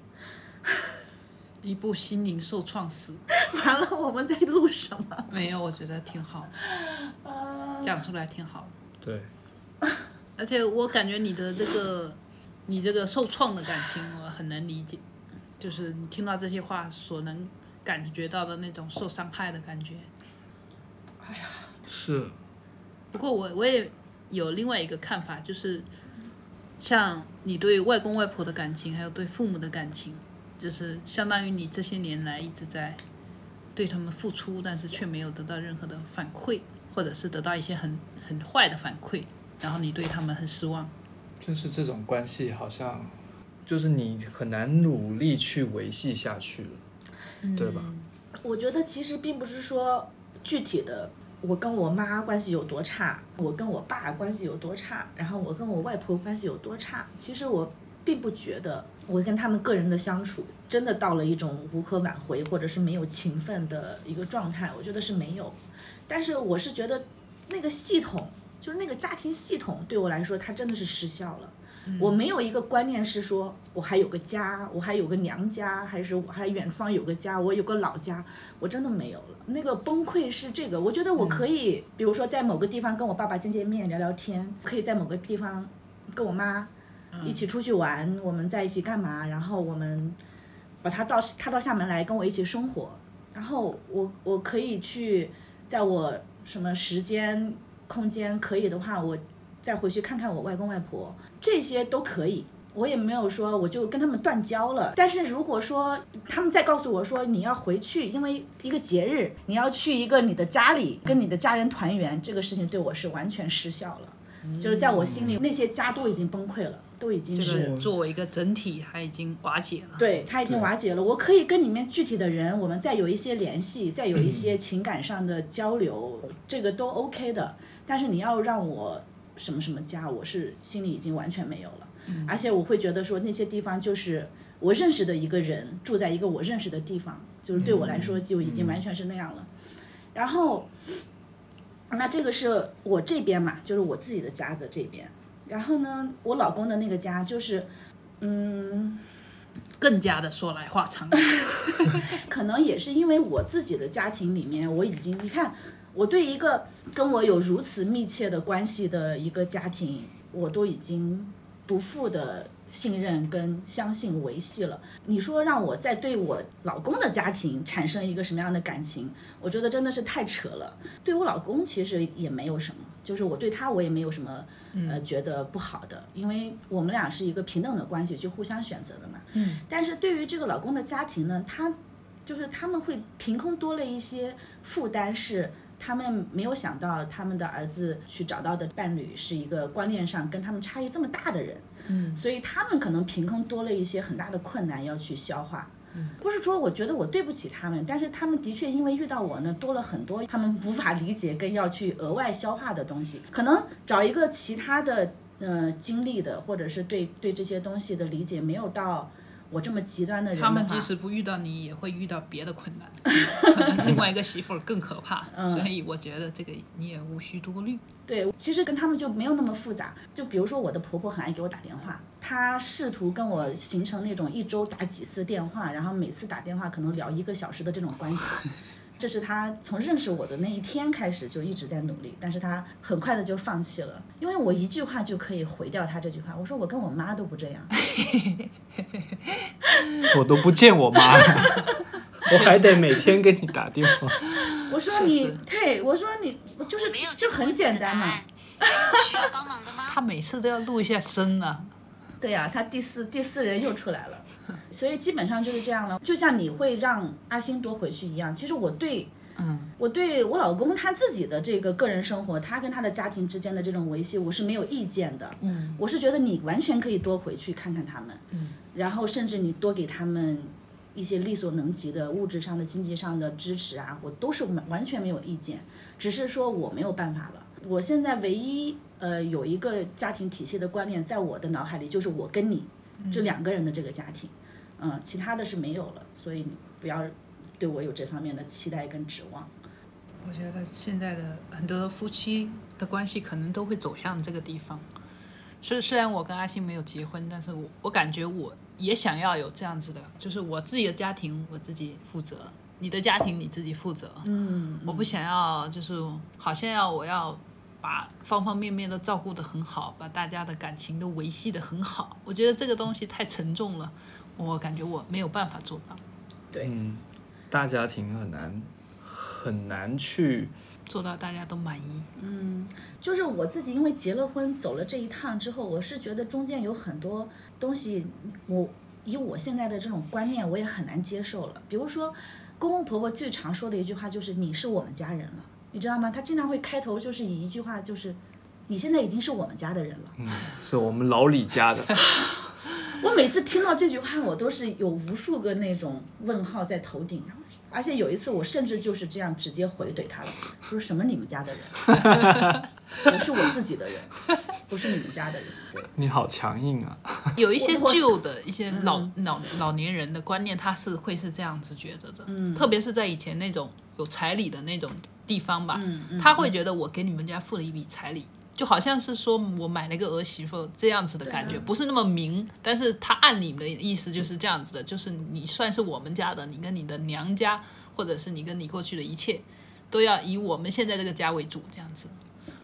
Speaker 3: 一部心灵受创史，
Speaker 2: 完了，我们在录什么？
Speaker 3: 没有，我觉得挺好，讲出来挺好，
Speaker 1: 对。
Speaker 3: 而且我感觉你的这个，你这个受创的感情，我很能理解，就是你听到这些话所能感觉到的那种受伤害的感觉。
Speaker 2: 哎呀，
Speaker 1: 是。
Speaker 3: 不过我我也有另外一个看法，就是像你对外公外婆的感情，还有对父母的感情，就是相当于你这些年来一直在对他们付出，但是却没有得到任何的反馈，或者是得到一些很很坏的反馈。然后你对他们很失望，
Speaker 1: 就是这种关系好像，就是你很难努力去维系下去了，对吧？
Speaker 2: 我觉得其实并不是说具体的我跟我妈关系有多差，我跟我爸关系有多差，然后我跟我外婆关系有多差。其实我并不觉得我跟他们个人的相处真的到了一种无可挽回或者是没有情分的一个状态，我觉得是没有。但是我是觉得那个系统。就是那个家庭系统对我来说，它真的是失效了。我没有一个观念是说，我还有个家，我还有个娘家，还是我还远方有个家，我有个老家，我真的没有了。那个崩溃是这个，我觉得我可以，比如说在某个地方跟我爸爸见见面聊聊天，可以在某个地方跟我妈一起出去玩，我们在一起干嘛？然后我们把他到他到厦门来跟我一起生活，然后我我可以去，在我什么时间空间可以的话，我再回去看看我外公外婆，这些都可以。我也没有说我就跟他们断交了，但是如果说他们再告诉我说你要回去，因为一个节日你要去一个你的家里跟你的家人团圆，这个事情对我是完全失效了，就是在我心里那些家都已经崩溃了，都已经
Speaker 3: 就是是作为一个整体，它已经瓦解了。
Speaker 2: 对它已经瓦解了。我可以跟里面具体的人，我们再有一些联系，再有一些情感上的交流，这个都 OK 的。但是你要让我什么什么家，我是心里已经完全没有了。而且我会觉得说那些地方就是我认识的一个人住在一个我认识的地方，就是对我来说就已经完全是那样了。然后，那这个是我这边嘛，就是我自己的家的这边。然后呢，我老公的那个家就是，嗯，
Speaker 3: 更加的说来话长。
Speaker 2: 可能也是因为我自己的家庭里面，我已经你看，我对一个跟我有如此密切的关系的一个家庭，我都已经不负的信任跟相信维系了。你说让我再对我老公的家庭产生一个什么样的感情，我觉得真的是太扯了。对我老公其实也没有什么，就是我对他我也没有什么呃觉得不好的，因为我们俩是一个平等的关系去互相选择的嘛。
Speaker 3: 嗯。
Speaker 2: 但是对于这个老公的家庭呢，他就是他们会凭空多了一些负担，是他们没有想到他们的儿子去找到的伴侣是一个观念上跟他们差异这么大的人，
Speaker 3: 嗯，
Speaker 2: 所以他们可能凭空多了一些很大的困难要去消化。不是说我觉得我对不起他们，但是他们的确因为遇到我呢，多了很多他们无法理解跟要去额外消化的东西。可能找一个其他的呃经历的，或者是对对这些东西的理解没有到我这么极端的人的，
Speaker 3: 他们即使不遇到你，也会遇到别的困难，可能另外一个媳妇儿更可怕。所以我觉得这个你也无需多虑。
Speaker 2: 对，其实跟他们就没有那么复杂。就比如说我的婆婆很爱给我打电话，她试图跟我形成那种一周打几次电话，然后每次打电话可能聊一个小时的这种关系。这是他从认识我的那一天开始就一直在努力，但是他很快的就放弃了，因为我一句话就可以毁掉他这句话。我说我跟我妈都不这样，
Speaker 1: 我都不见我妈，我还得每天给你打电话。
Speaker 2: 我说你对我说你就是
Speaker 4: 没有
Speaker 2: 就很简单嘛。
Speaker 4: 需要帮忙的吗？
Speaker 3: 他每次都要录一下声啊。
Speaker 2: 对呀、他第四第四人又出来了，所以基本上就是这样了。就像你会让阿星多回去一样，其实我对，
Speaker 3: 嗯，
Speaker 2: 我对我老公他自己的这个个人生活，他跟他的家庭之间的这种维系，我是没有意见的。
Speaker 3: 嗯，
Speaker 2: 我是觉得你完全可以多回去看看他们，
Speaker 3: 嗯，
Speaker 2: 然后甚至你多给他们一些力所能及的物质上的、经济上的支持啊，我都是完完全没有意见，只是说我没有办法了。我现在唯一呃有一个家庭体系的观念，在我的脑海里就是我跟你这两个人的这个家庭，嗯，其他的是没有了，所以你不要对我有这方面的期待跟指望。
Speaker 3: 我觉得现在的很多夫妻的关系可能都会走向这个地方。虽虽然我跟阿星没有结婚，但是我我感觉我也想要有这样子的，就是我自己的家庭我自己负责，你的家庭你自己负责。
Speaker 2: 嗯，
Speaker 3: 我不想要就是好像要我要把方方面面都照顾得很好，把大家的感情都维系得很好。我觉得这个东西太沉重了，我感觉我没有办法做到，
Speaker 2: 对，
Speaker 1: 嗯，大家庭很难很难去
Speaker 3: 做到大家都满意。
Speaker 2: 嗯就是我自己，因为结了婚，走了这一趟之后，我是觉得中间有很多东西，我以我现在的这种观念，我也很难接受了。比如说，公公婆婆最常说的一句话就是“你是我们家人了”，你知道吗？他经常会开头就是以一句话，就是“你现在已经是我们家的人了”。
Speaker 1: 嗯是我们老李家的，
Speaker 2: 我每次听到这句话，我都是有无数个那种问号在头顶，然后而且有一次我甚至就是这样直接回怼他了，说什么你们家的人，我是我自己的人，不是你们家的人。对，
Speaker 1: 你好强硬啊！
Speaker 3: 有一些旧的一些老老老年人的观念，他是会是这样子觉得的，
Speaker 2: 嗯
Speaker 3: 特别是在以前那种有彩礼的那种地方吧，
Speaker 2: 嗯嗯
Speaker 3: 他会觉得我给你们家付了一笔彩礼。就好像是说我买了一个儿媳妇这样子的感觉，不是那么明，但是他按你们的意思就是这样子的，就是你算是我们家的，你跟你的娘家，或者是你跟你过去的一切，都要以我们现在这个家为主，这样子。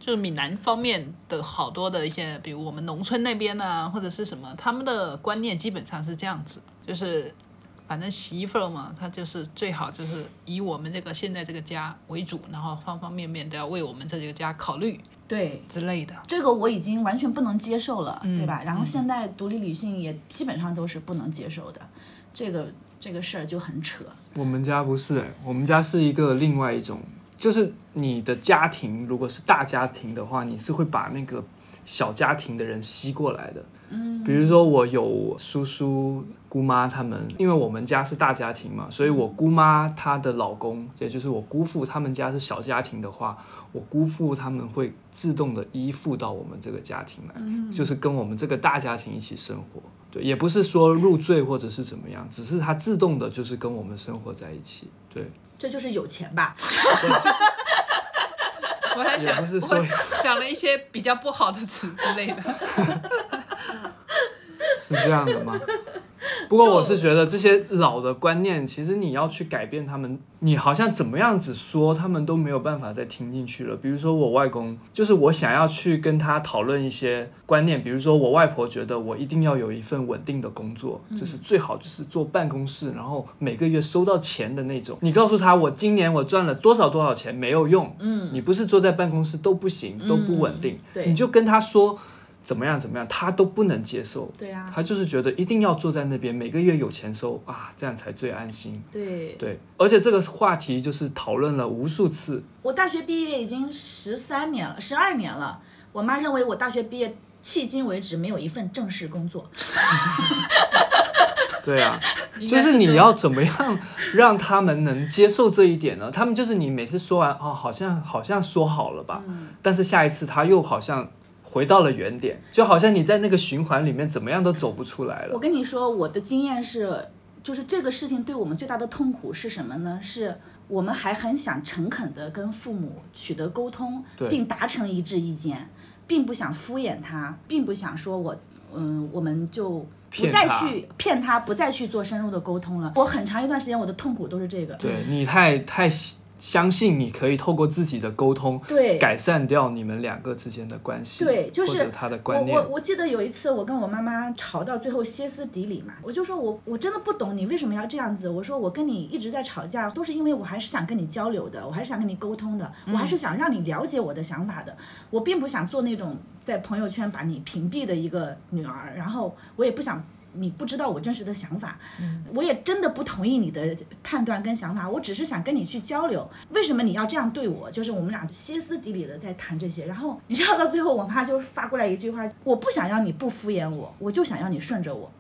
Speaker 3: 就是闽南方面的好多的一些，比如我们农村那边啊，或者是什么，他们的观念基本上是这样子，就是反正媳妇儿嘛，她就是最好就是以我们这个现在这个家为主，然后方方面面都要为我们这个家考虑
Speaker 2: 对，
Speaker 3: 之类的。
Speaker 2: 这个我已经完全不能接受了，
Speaker 3: 嗯
Speaker 2: 对吧？然后现在独立女性也基本上都是不能接受的，这个这个事儿就很扯。
Speaker 1: 我们家不是、欸，我们家是一个另外一种，就是你的家庭如果是大家庭的话，你是会把那个小家庭的人吸过来的。嗯，比如说我有叔叔、姑妈他们，因为我们家是大家庭嘛，所以我姑妈她的老公，也就是我姑父他们家是小家庭的话，我姑父他们会自动的依附到我们这个家庭来，就是跟我们这个大家庭一起生活。对，也不是说入赘或者是怎么样，只是他自动的就是跟我们生活在一起。对，
Speaker 2: 这就是有钱吧？
Speaker 3: 我还
Speaker 1: 想不是说
Speaker 3: 想了一些比较不好的词之类的。
Speaker 1: 是这样的吗？不过我是觉得这些老的观念，其实你要去改变他们，你好像怎么样子说，他们都没有办法再听进去了。比如说我外公，就是我想要去跟他讨论一些观念，比如说我外婆觉得我一定要有一份稳定的工作，就是最好就是坐办公室，然后每个月收到钱的那种。你告诉他我今年我赚了多少多少钱没有用，嗯，你不是坐在办公室都不行，都不稳定，
Speaker 2: 对
Speaker 1: 你就跟他说。怎么样怎么样，他都不能接受。
Speaker 2: 对呀、
Speaker 1: 他就是觉得一定要坐在那边，每个月有钱收啊，这样才最安心。
Speaker 2: 对，
Speaker 1: 对，而且这个话题就是讨论了无数次。
Speaker 2: 我大学毕业已经十三年了，十二年了。我妈认为我大学毕业迄今为止没有一份正式工作。
Speaker 1: 对啊，就是你要怎么样让他们能接受这一点呢？他们就是你每次说完哦，好像好像说好了吧，但是下一次他又好像回到了原点，就好像你在那个循环里面怎么样都走不出来了我。
Speaker 2: 跟你说，我的经验是，就是这个事情对我们最大的痛苦是什么呢？是我们还很想诚恳的跟父母取得沟通，并达成一致意见，并不想敷衍他，并不想说我，嗯，我们就。不再去骗他，不再去做深入的沟通了。我很长一段时间我的痛苦都是这个。
Speaker 1: 对你太太相信你可以透过自己的沟通，
Speaker 2: 对
Speaker 1: 改善掉你们两个之间的关系，
Speaker 2: 对就是
Speaker 1: 他的观
Speaker 2: 我
Speaker 1: 念。
Speaker 2: 我我记得有一次，我跟我妈妈吵到最后歇斯底里嘛，我就说我我真的不懂你为什么要这样子。我说我跟你一直在吵架，都是因为我还是想跟你交流的，我还是想跟你沟通的，我还是想让你了解我的想法的。我并不想做那种在朋友圈把你屏蔽的一个女儿，然后我也不想。你不知道我真实的想法，我也真的不同意你的判断跟想法，我只是想跟你去交流。为什么你要这样对我？就是我们俩歇斯底里的在谈这些，然后你知道到最后，我妈就发过来一句话：我不想要你不敷衍我，我就想要你顺着我。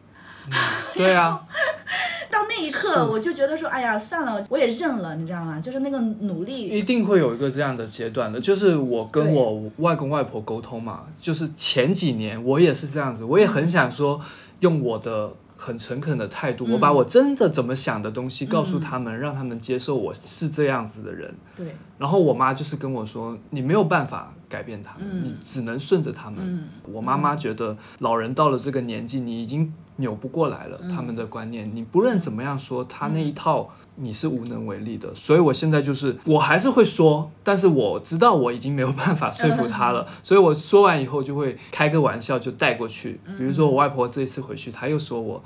Speaker 1: 对啊，
Speaker 2: 到那一刻，我就觉得说，哎呀，算了，我也认了，你知道吗？就是那个努力，
Speaker 1: 一定会有一个这样的阶段的，就是我跟我外公外婆沟通嘛，就是前几年我也是这样子，我也很想说用我的很诚恳的态度，我把我真的怎么想的东西告诉他们，让他们接受我是这样子的人。
Speaker 2: 对，
Speaker 1: 然后我妈就是跟我说，你没有办法改变他们，
Speaker 2: 嗯。
Speaker 1: 你只能顺着他们。
Speaker 2: 嗯。
Speaker 1: 我妈妈觉得老人到了这个年纪，你已经扭不过来了，
Speaker 2: 嗯。
Speaker 1: 他们的观念，你不论怎么样说，他那一套你是无能为力的。所以我现在就是，我还是会说，但是我知道我已经没有办法说服他了，所以我说完以后就会开个玩笑就带过去。比如说我外婆这一次回去，她又说我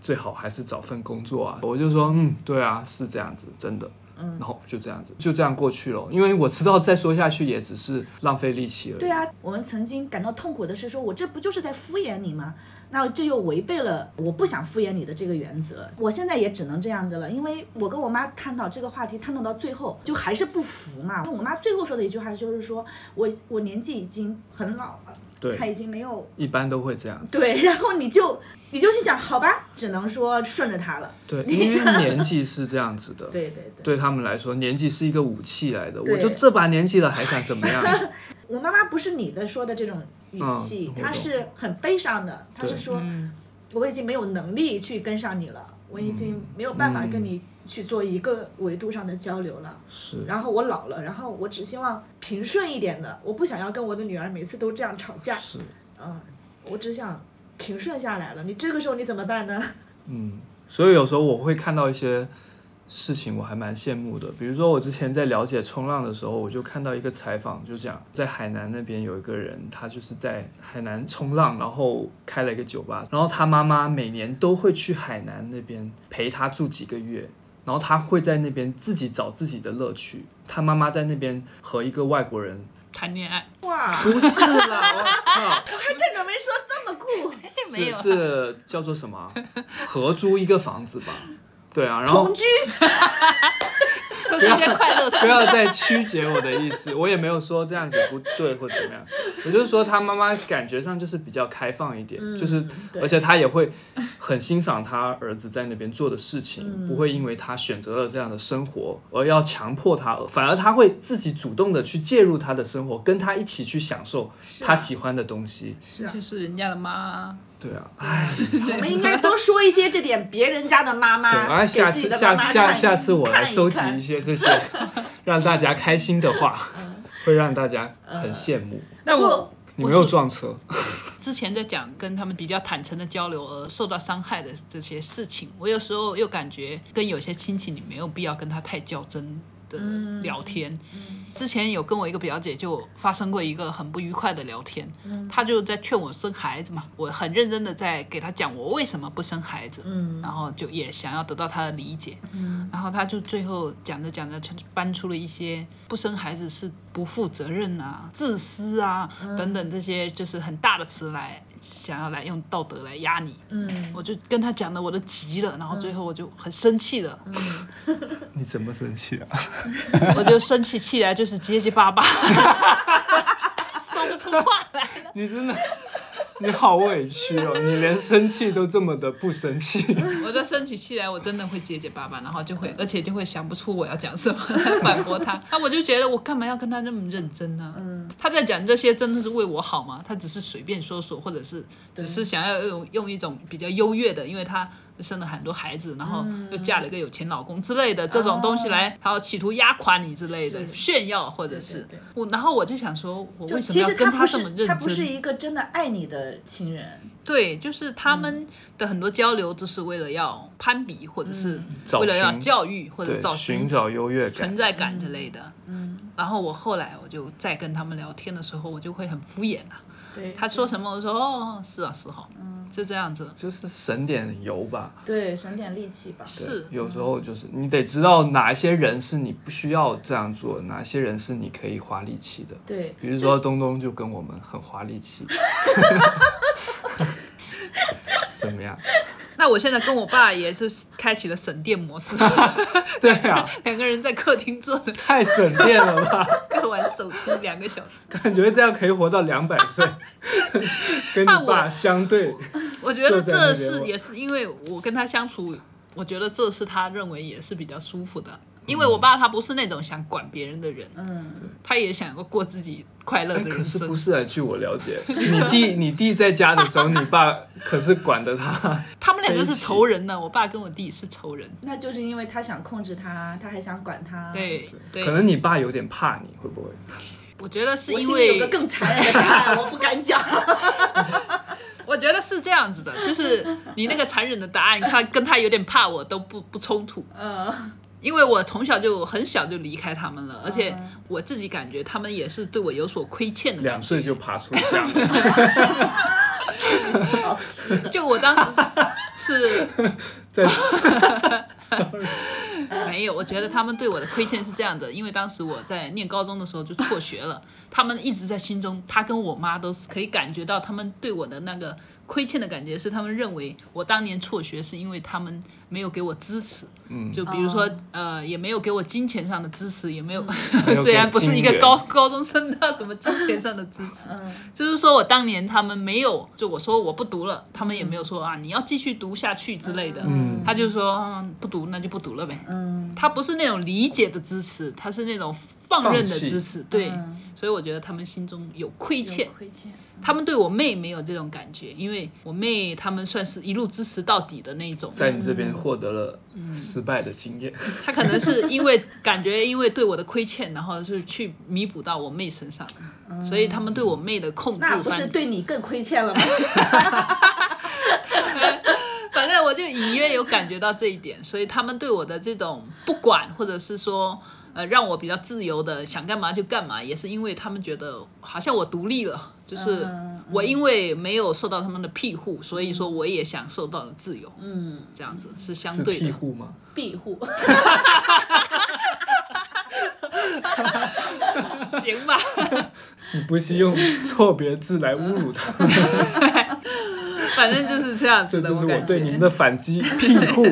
Speaker 1: 最好还是找份工作啊，我就说嗯，对啊，是这样子，真的。然后就这样子，就这样过去了。因为我知道再说下去也只是浪费力气而已。
Speaker 2: 对啊，我们曾经感到痛苦的是说，我这不就是在敷衍你吗？那这又违背了我不想敷衍你的这个原则。我现在也只能这样子了，因为我跟我妈探讨这个话题，探讨到最后就还是不服嘛。我妈最后说的一句话就是说，我我年纪已经很老了，
Speaker 1: 对
Speaker 2: 她已经没有
Speaker 1: 一般都会这样。
Speaker 2: 对，然后你就你就心想，好吧，只能说顺着她了。
Speaker 1: 对，因为年纪是这样子的。
Speaker 2: 对对对。
Speaker 1: 对他们来说，年纪是一个武器来的。我就这把年纪了，还想怎么样？
Speaker 2: 我妈妈不是你的说的这种语气，她是很悲伤的，她是
Speaker 1: 对
Speaker 2: 说，我已经没有能力去跟上你了，我已经没有办法跟你去做一个维度上的交流了。
Speaker 1: 是，
Speaker 2: 然后我老了，然后我只希望平顺一点的，我不想要跟我的女儿每次都这样吵架，
Speaker 1: 是，
Speaker 2: 嗯，我只想平顺下来了。你这个时候你怎么办呢？
Speaker 1: 嗯，所以有时候我会看到一些事情我还蛮羡慕的。比如说我之前在了解冲浪的时候，我就看到一个采访，就讲在海南那边有一个人，他就是在海南冲浪，然后开了一个酒吧，然后他妈妈每年都会去海南那边陪他住几个月。然后他会在那边自己找自己的乐趣。他妈妈在那边和一个外国人，
Speaker 3: 谈恋爱，
Speaker 2: 哇，
Speaker 1: 不是啦，我，
Speaker 2: 还正准备说这么酷，
Speaker 3: 没有
Speaker 1: 是是叫做什么？合租一个房子吧。对啊，然后
Speaker 2: 同居，
Speaker 3: 都是一些快乐
Speaker 1: 不要再曲解我的意思，我也没有说这样子不对或怎么样，我就是说他妈妈感觉上就是比较开放一点，就是而且他也会很欣赏他儿子在那边做的事情，不会因为他选择了这样的生活而要强迫他，反而他会自己主动的去介入他的生活，跟他一起去享受他喜欢的东西。
Speaker 2: 是啊。
Speaker 3: 就是人家的妈，
Speaker 1: 对啊，哎，
Speaker 2: 我们应该多说一些这点别人家的妈
Speaker 1: 对，
Speaker 2: 妈，
Speaker 1: 哎，下
Speaker 2: 给自己的
Speaker 1: 次下
Speaker 2: 妈妈看
Speaker 1: 下下次我来收集一些这些让大家开心的话，会让大家很羡慕。
Speaker 3: 那我
Speaker 1: 你没有撞车，
Speaker 3: 之前在讲跟他们比较坦诚的交流而受到伤害的这些事情，我有时候又感觉跟有些亲戚你没有必要跟他太较真的聊天。之前有跟我一个表姐就发生过一个很不愉快的聊天，她就在劝我生孩子嘛，我很认真的在给她讲我为什么不生孩子，然后就也想要得到她的理解，然后她就最后讲着讲着就搬出了一些不生孩子是不负责任啊、自私啊、等等这些就是很大的词来。想要来用道德来压你，嗯，我就跟他讲的我都急了，然后最后我就很生气了，
Speaker 1: 你怎么生气啊？
Speaker 3: 我就生起气来就是结结巴巴，说不出话来了。
Speaker 1: 你真的，你好委屈哦，你连生气都这么的不生气。
Speaker 3: 我就生起气来，我真的会结结巴巴，然后就会，而且就会想不出我要讲什么来 反驳他。那我就觉得我干嘛要跟他那么认真呢、嗯，他在讲这些真的是为我好吗？他只是随便说说，或者是只是想要用用一种比较优越的，因为他。生了很多孩子，然后又嫁了一个有钱老公之类的这种东西来，然后企图压垮你之类的炫耀，或者是
Speaker 2: 对对对。
Speaker 3: 我，然后我就想说，我为什么
Speaker 2: 其
Speaker 3: 要跟
Speaker 2: 他
Speaker 3: 这么认真？
Speaker 2: 是他不是一个真的爱你的亲人，
Speaker 3: 对，就是他们的很多交流都是为了要攀比，或者是为了要教育，或者，找
Speaker 1: 寻找优越感。
Speaker 3: 存在感之类的。嗯，然后我后来我就在跟他们聊天的时候，我就会很敷衍啊。
Speaker 2: 对，
Speaker 3: 他说什么，我说哦，是啊，是哈，嗯，就这样子。
Speaker 1: 就是省点油吧，
Speaker 2: 对省点力气吧，
Speaker 3: 是
Speaker 1: 有时候就是你得知道哪一些人是你不需要这样做，哪些人是你可以花力气的。
Speaker 2: 对，
Speaker 1: 比如说东东就跟我们很花力气，怎么样？
Speaker 3: 那我现在跟我爸也是开启了省电模式，
Speaker 1: 对啊，
Speaker 3: 两个人在客厅坐着
Speaker 1: 太省电了吧？
Speaker 3: 各玩手机两个小时。
Speaker 1: 感觉这样可以活到两百岁，跟你爸相对。
Speaker 3: 我觉得这是也是因为我跟他相处，我觉得这是他认为也是比较舒服的。因为我爸他不是那种想管别人的人，
Speaker 2: 嗯，
Speaker 3: 他也想要过自己快乐的人生。
Speaker 1: 是不是啊？据我了解，你弟你弟在家的时候，你爸可是管着他。
Speaker 3: 他们两个是仇人呢，我爸跟我弟是仇人。
Speaker 2: 那就是因为他想控制他，他还想管他，，
Speaker 3: 对对
Speaker 1: 可，能你爸有点怕你，会不会？
Speaker 3: 我觉得是因
Speaker 2: 为有
Speaker 3: 为
Speaker 2: 个更残忍的答案，我不敢讲，
Speaker 3: 我觉得是这样子的，就是你那个残忍的答案，他跟他有点怕我都不不冲突，
Speaker 2: 嗯，
Speaker 3: 因为我从小就很小就离开他们了，而且我自己感觉他们也是对我有所亏欠的。
Speaker 1: 两岁就爬出家
Speaker 3: 就我当时是是
Speaker 1: 在
Speaker 3: 没有，我觉得他们对我的亏欠是这样的，因为当时我在念高中的时候就辍学了，他们一直在心中，他跟我妈都是可以感觉到他们对我的那个亏欠的感觉，是他们认为我当年辍学是因为他们没有给我支持，
Speaker 1: 嗯。
Speaker 3: 就比如说、呃，也没有给我金钱上的支持，也没有，
Speaker 1: 有
Speaker 3: 虽然不是一个高高中生的什么金钱上的支持，就是说我当年他们没有，就我说我不读了，他们也没有说啊你要继续读下去之类的，
Speaker 1: 嗯。
Speaker 3: 他就说嗯不读那就不读了呗，
Speaker 2: 嗯，
Speaker 3: 他不是那种理解的支持，他是那种放任的支持，对，
Speaker 2: 嗯。
Speaker 3: 所以我觉得他们心中有亏欠。
Speaker 2: 有，亏欠，
Speaker 3: 他们对我妹没有这种感觉，因为我妹他们算是一路支持到底的那种，
Speaker 1: 在你这边获得了失败的经验。
Speaker 3: 他可能是因为感觉因为对我的亏欠，然后是去弥补到我妹身上，所以他们对我妹的控制
Speaker 2: 那不是
Speaker 3: 反
Speaker 2: 对你更亏欠了吗？
Speaker 3: 反正我我就隐约有感觉到这一点，所以他们对我的这种不管，或者是说，呃，让我比较自由的想干嘛就干嘛，也是因为他们觉得好像我独立了，就是
Speaker 2: 嗯
Speaker 3: 我因为没有受到他们的庇护，所以说我也享受到了自由，
Speaker 2: 嗯，
Speaker 3: 这样子是相
Speaker 1: 是
Speaker 3: 对的。
Speaker 1: 庇护吗？
Speaker 2: 庇护。
Speaker 3: 行吧，
Speaker 1: 你不惜用错别字来侮辱他，
Speaker 3: 反正就是这样子的。
Speaker 1: 这就是我对你们的反击庇护。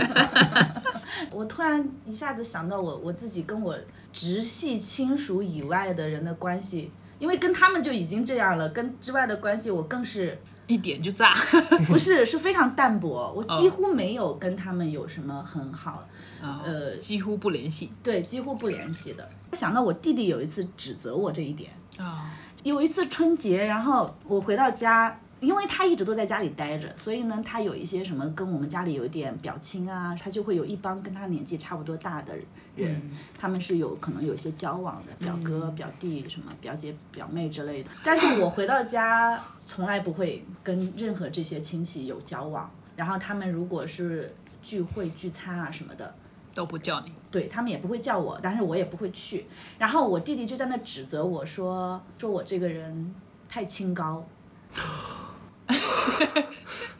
Speaker 2: 我突然一下子想到我我自己跟我直系亲属以外的人的关系，因为跟他们就已经这样了，跟之外的关系我更是
Speaker 3: 一点就炸。
Speaker 2: 不是是非常淡薄，我几乎没有跟他们有什么很好，呃，
Speaker 3: 几乎不联系
Speaker 2: 对，几乎不联系的。想到我弟弟有一次指责我这一点，
Speaker 3: 啊，
Speaker 2: 有一次春节，然后我回到家，因为他一直都在家里待着，所以呢，他有一些什么跟我们家里有一点表亲啊，他就会有一帮跟他年纪差不多大的人，他们是有可能有一些交往的，表哥、表弟、什么表姐、表妹之类的。但是我回到家，从来不会跟任何这些亲戚有交往。然后他们如果是聚会、聚餐啊什么的，
Speaker 3: 都不叫你。
Speaker 2: 对他们也不会叫我，但是我也不会去。然后我弟弟就在那指责我说，说我这个人太清高。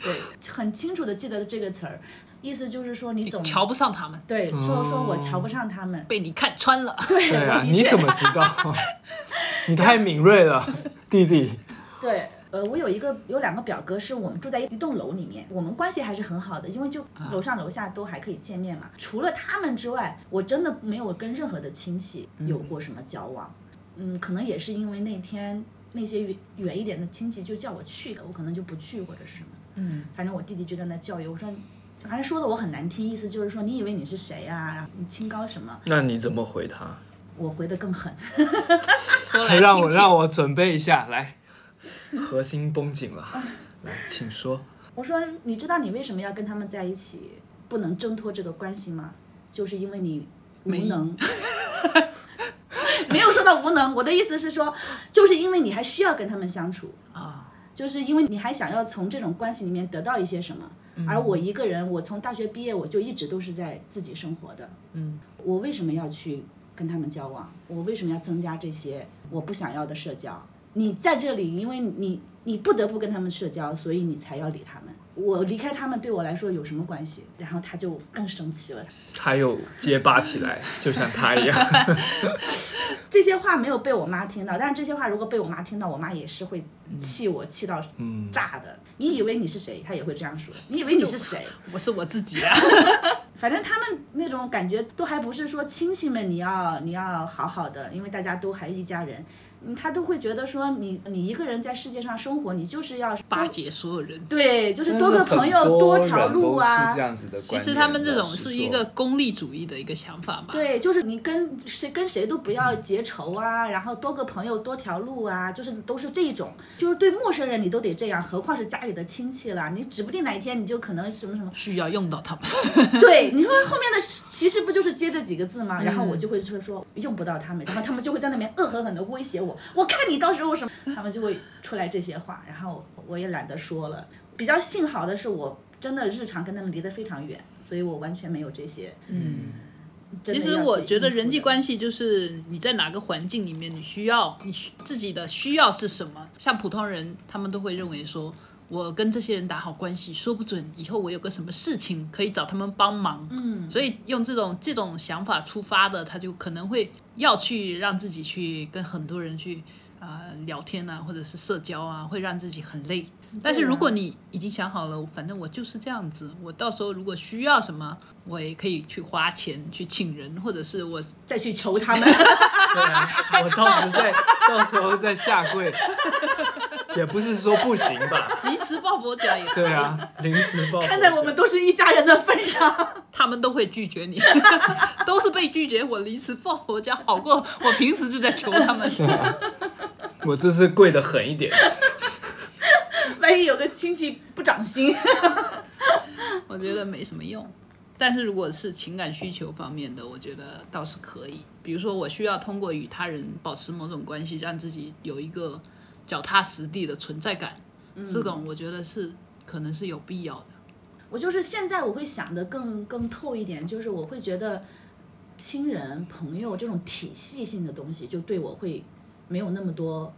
Speaker 2: 对，很清楚的记得这个词儿，意思就是说你总
Speaker 3: 瞧不上他们，
Speaker 2: 对说说我瞧不上他们。
Speaker 3: 被你看穿了。
Speaker 2: 对，
Speaker 1: 你怎么知道？你太敏锐了，弟弟。
Speaker 2: 对，呃，我有一个有两个表哥，是我们住在一栋楼里面，我们关系还是很好的，因为就楼上楼下都还可以见面嘛。除了他们之外，我真的没有跟任何的亲戚有过什么交往。嗯，可能也是因为那天那些远远一点的亲戚就叫我去的，我可能就不去或者是什么。
Speaker 3: 嗯，
Speaker 2: 反正我弟弟就在那教育我说。反正说的我很难听，意思就是说，你以为你是谁啊？然后你清高什么？
Speaker 1: 那你怎么回他？
Speaker 2: 我回的更狠。
Speaker 3: 说来
Speaker 1: 让我让我准备一下，来，核心绷紧了，来，请说。
Speaker 2: 我说，你知道你为什么要跟他们在一起，不能挣脱这个关系吗？就是因为你无能。没有说到无能，我的意思是说，就是因为你还需要跟他们相处，
Speaker 3: 啊，
Speaker 2: 就是因为你还想要从这种关系里面得到一些什么。而我一个人，我从大学毕业，我就一直都是在自己生活的。
Speaker 3: 嗯，
Speaker 2: 我为什么要去跟他们交往？我为什么要增加这些我不想要的社交？你在这里，因为你你不得不跟他们社交，所以你才要理他们。我离开他们对我来说有什么关系？然后他就更生气了。
Speaker 1: 他又结巴起来，就像他一样。
Speaker 2: 这些话没有被我妈听到，但是这些话如果被我妈听到，我妈也是会气我，气到
Speaker 1: 嗯，
Speaker 2: 炸的。你以为你是谁？她也会这样说。你以为你是谁？
Speaker 3: 我是我自己啊。
Speaker 2: 反正他们那种感觉都还不是说亲戚们你要你要好好的，因为大家都还一家人，嗯，他都会觉得说你你一个人在世界上生活，你就是要
Speaker 3: 巴结所有人。
Speaker 2: 对，就是多个朋友多条路啊
Speaker 1: 是这。样子的。
Speaker 3: 其实他们这种是一个功利主义的一个想法吧。
Speaker 2: 对，就是你跟谁跟谁都不要结仇啊，然后多个朋友多条路啊，就是都是这种，就是对陌生人你都得这样，何况是家里的亲戚了，你指不定哪一天你就可能什么什么，
Speaker 3: 需要用到他们。
Speaker 2: 对，你说后面的其实不就是接这几个字吗？然后我就会说说用不到他们，然后他们就会在那边恶狠狠的威胁我，我看你到时候什么，他们就会出来这些话，然后我也懒得说了。比较幸好的是，我真的日常跟他们离得非常远，所以我完全没有这些。
Speaker 3: 嗯，其实我觉得人际关系就是你在哪个环境里面，你需要你需自己的需要是什么。像普通人，他们都会认为说，我跟这些人打好关系，说不准以后我有个什么事情可以找他们帮忙。
Speaker 2: 嗯，
Speaker 3: 所以用这种这种想法出发的，他就可能会要去让自己去跟很多人去啊、呃聊天啊，或者是社交啊，会让自己很累。但是如果你已经想好了，反正我就是这样子，我到时候如果需要什么，我也可以去花钱去请人，或者是我
Speaker 2: 再去求他们。
Speaker 1: 对啊，我到时候再到时候再下跪，也不是说不行吧？
Speaker 3: 临时抱佛脚也可以
Speaker 1: 对，啊，临时抱。
Speaker 2: 看在我们都是一家人的份上，
Speaker 3: 他们都会拒绝你，都是被拒绝。我临时抱佛脚好过我平时就在求他们。
Speaker 1: 我这次跪的狠一点。
Speaker 2: 万一有个亲戚不长心，
Speaker 3: 我觉得没什么用。但是如果是情感需求方面的，我觉得倒是可以。比如说，我需要通过与他人保持某种关系，让自己有一个脚踏实地的存在感，这种我觉得是可能是有必要的。
Speaker 2: 我就是现在我会想的更更透一点，就是我会觉得亲人朋友这种体系性的东西，就对我会没有那么多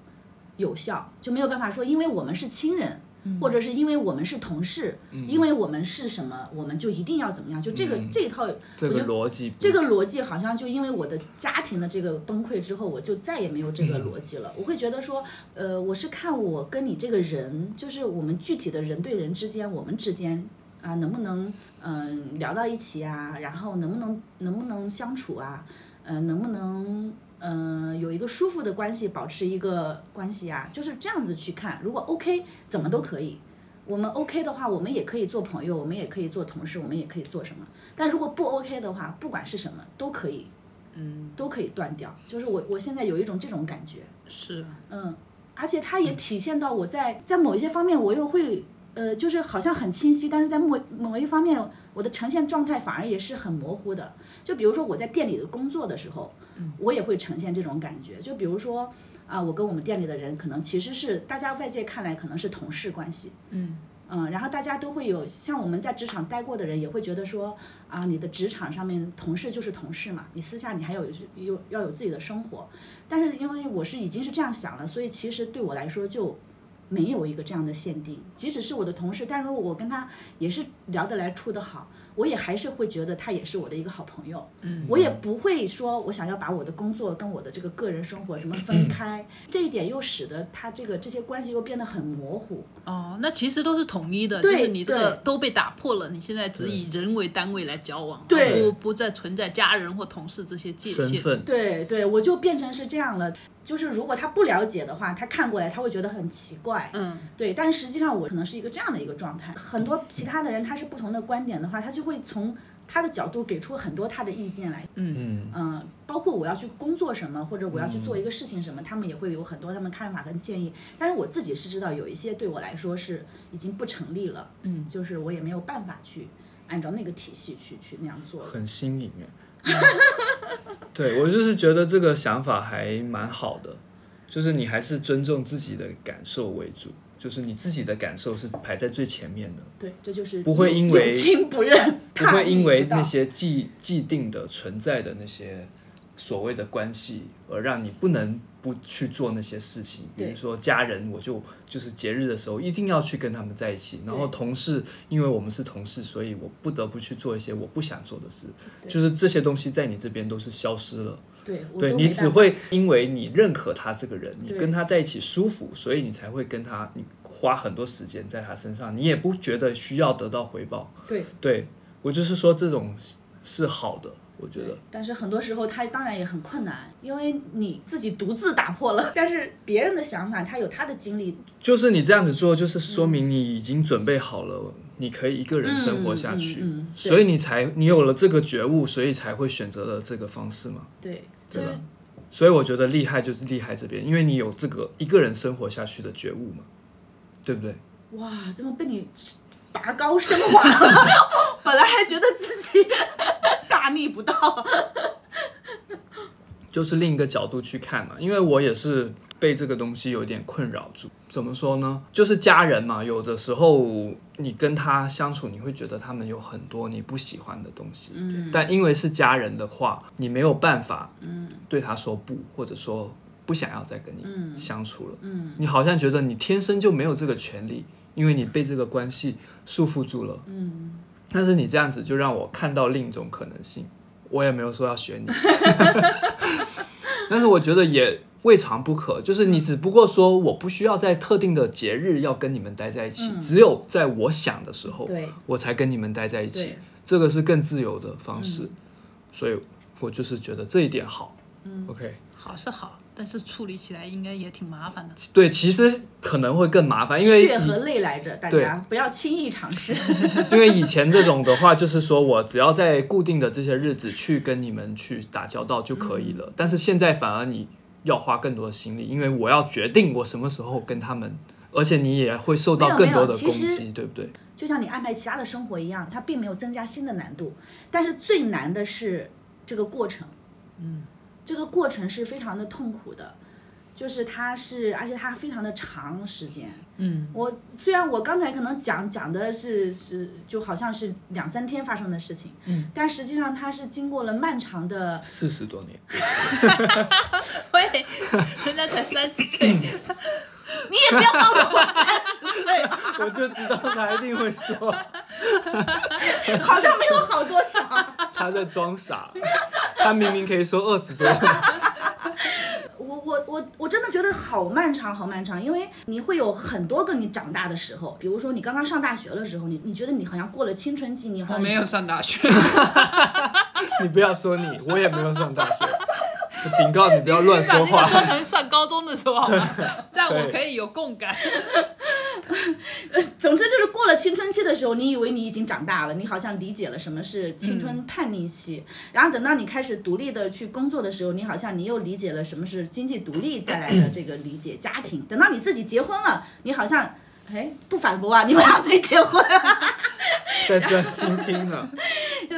Speaker 2: 有效，就没有办法说，因为我们是亲人。或者是因为我们是同事，因为我们是什么，我们就一定要怎么样？就这个、
Speaker 1: 嗯
Speaker 2: 这一套，
Speaker 1: 这个逻辑，
Speaker 2: 这个逻辑好像就因为我的家庭的这个崩溃之后，我就再也没有这个逻辑了。我会觉得说，呃，我是看我跟你这个人，就是我们具体的人对人之间，我们之间啊，能不能嗯、聊到一起啊？然后能不能能不能相处啊？嗯、能不能嗯、呃有一个舒服的关系，保持一个关系啊？就是这样子去看。如果 OK，怎么都可以。我们 OK 的话，我们也可以做朋友，我们也可以做同事，我们也可以做什么。但如果不 OK 的话，不管是什么都可以，嗯，都可以断掉。就是我我现在有一种这种感觉，
Speaker 3: 是，
Speaker 2: 嗯，而且它也体现到我在在某一些方面，我又会呃，就是好像很清晰，但是在某某一方面，我的呈现状态反而也是很模糊的。就比如说我在店里的工作的时候，我也会呈现这种感觉。就比如说啊、我跟我们店里的人可能其实是大家外界看来可能是同事关系，
Speaker 3: 嗯
Speaker 2: 嗯，然后大家都会有像我们在职场待过的人也会觉得说啊，你的职场上面同事就是同事嘛，你私下你还有有要有自己的生活。但是因为我是已经是这样想了，所以其实对我来说就没有一个这样的限定。即使是我的同事，但如果我跟他也是聊得来、处得好，我也还是会觉得他也是我的一个好朋友。
Speaker 3: 嗯，
Speaker 2: 我也不会说我想要把我的工作跟我的这个个人生活什么分开，这一点又使得他这个这些关系又变得很模糊。
Speaker 3: 哦，那其实都是统一的，就是你这个都被打破了，你现在只以人为单位来交往，
Speaker 2: 对
Speaker 3: 不不再存在家人或同事这些界限。
Speaker 2: 对对，我就变成是这样了。就是如果他不了解的话，他看过来他会觉得很奇怪。
Speaker 3: 嗯，
Speaker 2: 对，但实际上我可能是一个这样的一个状态。很多其他的人他是不同的观点的话，他就会从他的角度给出很多他的意见来。
Speaker 1: 嗯，
Speaker 2: 嗯，包括我要去工作什么，或者我要去做一个事情什么，他们也会有很多他们看法跟建议。但是我自己是知道有一些对我来说是已经不成立了，
Speaker 3: 嗯，
Speaker 2: 就是我也没有办法去按照那个体系去去那样做。
Speaker 1: 很新颖哎。对我就是觉得这个想法还蛮好的，就是你还是尊重自己的感受为主，就是你自己的感受是排在最前面的，
Speaker 2: 对，这就是
Speaker 1: 不会因为
Speaker 2: 不认，
Speaker 1: 不会因为那些既既定的存在的那些所谓的关系，而让你不能不去做那些事情。比如说家人，我就就是节日的时候一定要去跟他们在一起。然后同事，因为我们是同事，所以我不得不去做一些我不想做的事。就是这些东西在你这边都是消失了。
Speaker 2: 对，
Speaker 1: 对你只会因为你认可他这个人，你跟他在一起舒服，所以你才会跟他，你花很多时间在他身上，你也不觉得需要得到回报。
Speaker 2: 对
Speaker 1: 对我就是说这种是好的，我觉得。
Speaker 2: 但是很多时候他当然也很困难，因为你自己独自打破了，但是别人的想法他有他的经历，
Speaker 1: 就是你这样子做，就是说明你已经准备好了，你可以一个人生活下去，
Speaker 2: 嗯嗯嗯
Speaker 1: 所以你才你有了这个觉悟，所以才会选择了这个方式嘛。
Speaker 2: 对，就是
Speaker 1: 对吧所以我觉得厉害就是厉害这边，因为你有这个一个人生活下去的觉悟嘛，对不对？
Speaker 2: 哇，这么被你拔高升华，本来还觉得自己 大逆不道，
Speaker 1: 就是另一个角度去看嘛，因为我也是被这个东西有点困扰住。怎么说呢？就是家人嘛，有的时候你跟他相处，你会觉得他们有很多你不喜欢的东西，
Speaker 2: 嗯。
Speaker 1: 但因为是家人的话，你没有办法，对他说不，或者说不想要再跟你相处了，
Speaker 2: 嗯。
Speaker 1: 你好像觉得你天生就没有这个权利，因为你被这个关系束缚住了，
Speaker 2: 嗯，
Speaker 1: 但是你这样子就让我看到另一种可能性，我也没有说要选你，但是我觉得也未尝不可，就是你只不过说我不需要在特定的节日要跟你们待在一起，只有在我想的时候，
Speaker 2: 对。
Speaker 1: 我才跟你们待在一起，，这个是更自由的方式，所以我就是觉得这一点好。OK，
Speaker 3: 好是好，但是处理起来应该也挺麻烦的。
Speaker 1: 对，其实可能会更麻烦，因为
Speaker 2: 血和泪来着，大家不要轻易尝试。
Speaker 1: 因为以前这种的话，就是说我只要在固定的这些日子去跟你们去打交道就可以了。
Speaker 2: 嗯
Speaker 1: 但是现在反而你要花更多的心力，因为我要决定我什么时候跟他们，而且你也会受到更多的攻击，对不对？
Speaker 2: 就像你安排其他的生活一样，它并没有增加新的难度，但是最难的是这个过程。嗯，这个过程是非常的痛苦的。就是它是，而且它非常的长时间。
Speaker 3: 嗯，
Speaker 2: 我虽然我刚才可能讲讲的是是就好像是两三天发生的事情，
Speaker 3: 嗯，
Speaker 2: 但实际上它是经过了漫长的，
Speaker 1: 四十多年，
Speaker 3: 喂，人家才三十岁，
Speaker 2: 你也不要暴露我三十岁。吧，
Speaker 1: 我就知道他一定会说。
Speaker 2: 好像没有好多少。
Speaker 1: 他在装傻，他明明可以说二十多，
Speaker 2: 我我我我真的觉得好漫长，好漫长，因为你会有很多个你长大的时候，比如说你刚刚上大学的时候，你你觉得你好像过了青春期，你好像
Speaker 3: 我没有上大学，
Speaker 1: 你不要说你，我也没有上大学，我警告你不要乱说
Speaker 3: 把这个说
Speaker 1: 话。
Speaker 3: 成上高中的时候好吗？这样我可以有共感。
Speaker 2: 总之就是过了青春期的时候，你以为你已经长大了，你好像理解了什么是青春叛逆期，然后等到你开始独立的去工作的时候，你好像你又理解了什么是经济独立带来的这个理解家庭。等到你自己结婚了，你好像哎不反驳啊，你们俩没结婚。
Speaker 1: 在专心听呢，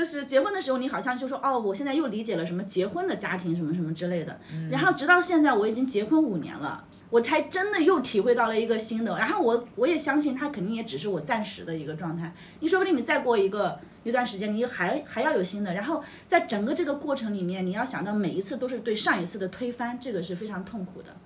Speaker 2: 就是结婚的时候，你好像就说哦，我现在又理解了什么结婚的家庭什么什么之类的。然后直到现在，我已经结婚五年了，我才真的又体会到了一个新的。然后我我也相信，他肯定也只是我暂时的一个状态。你说不定你再过一个一段时间，你还还要有新的。然后在整个这个过程里面，你要想到每一次都是对上一次的推翻，这个是非常痛苦的。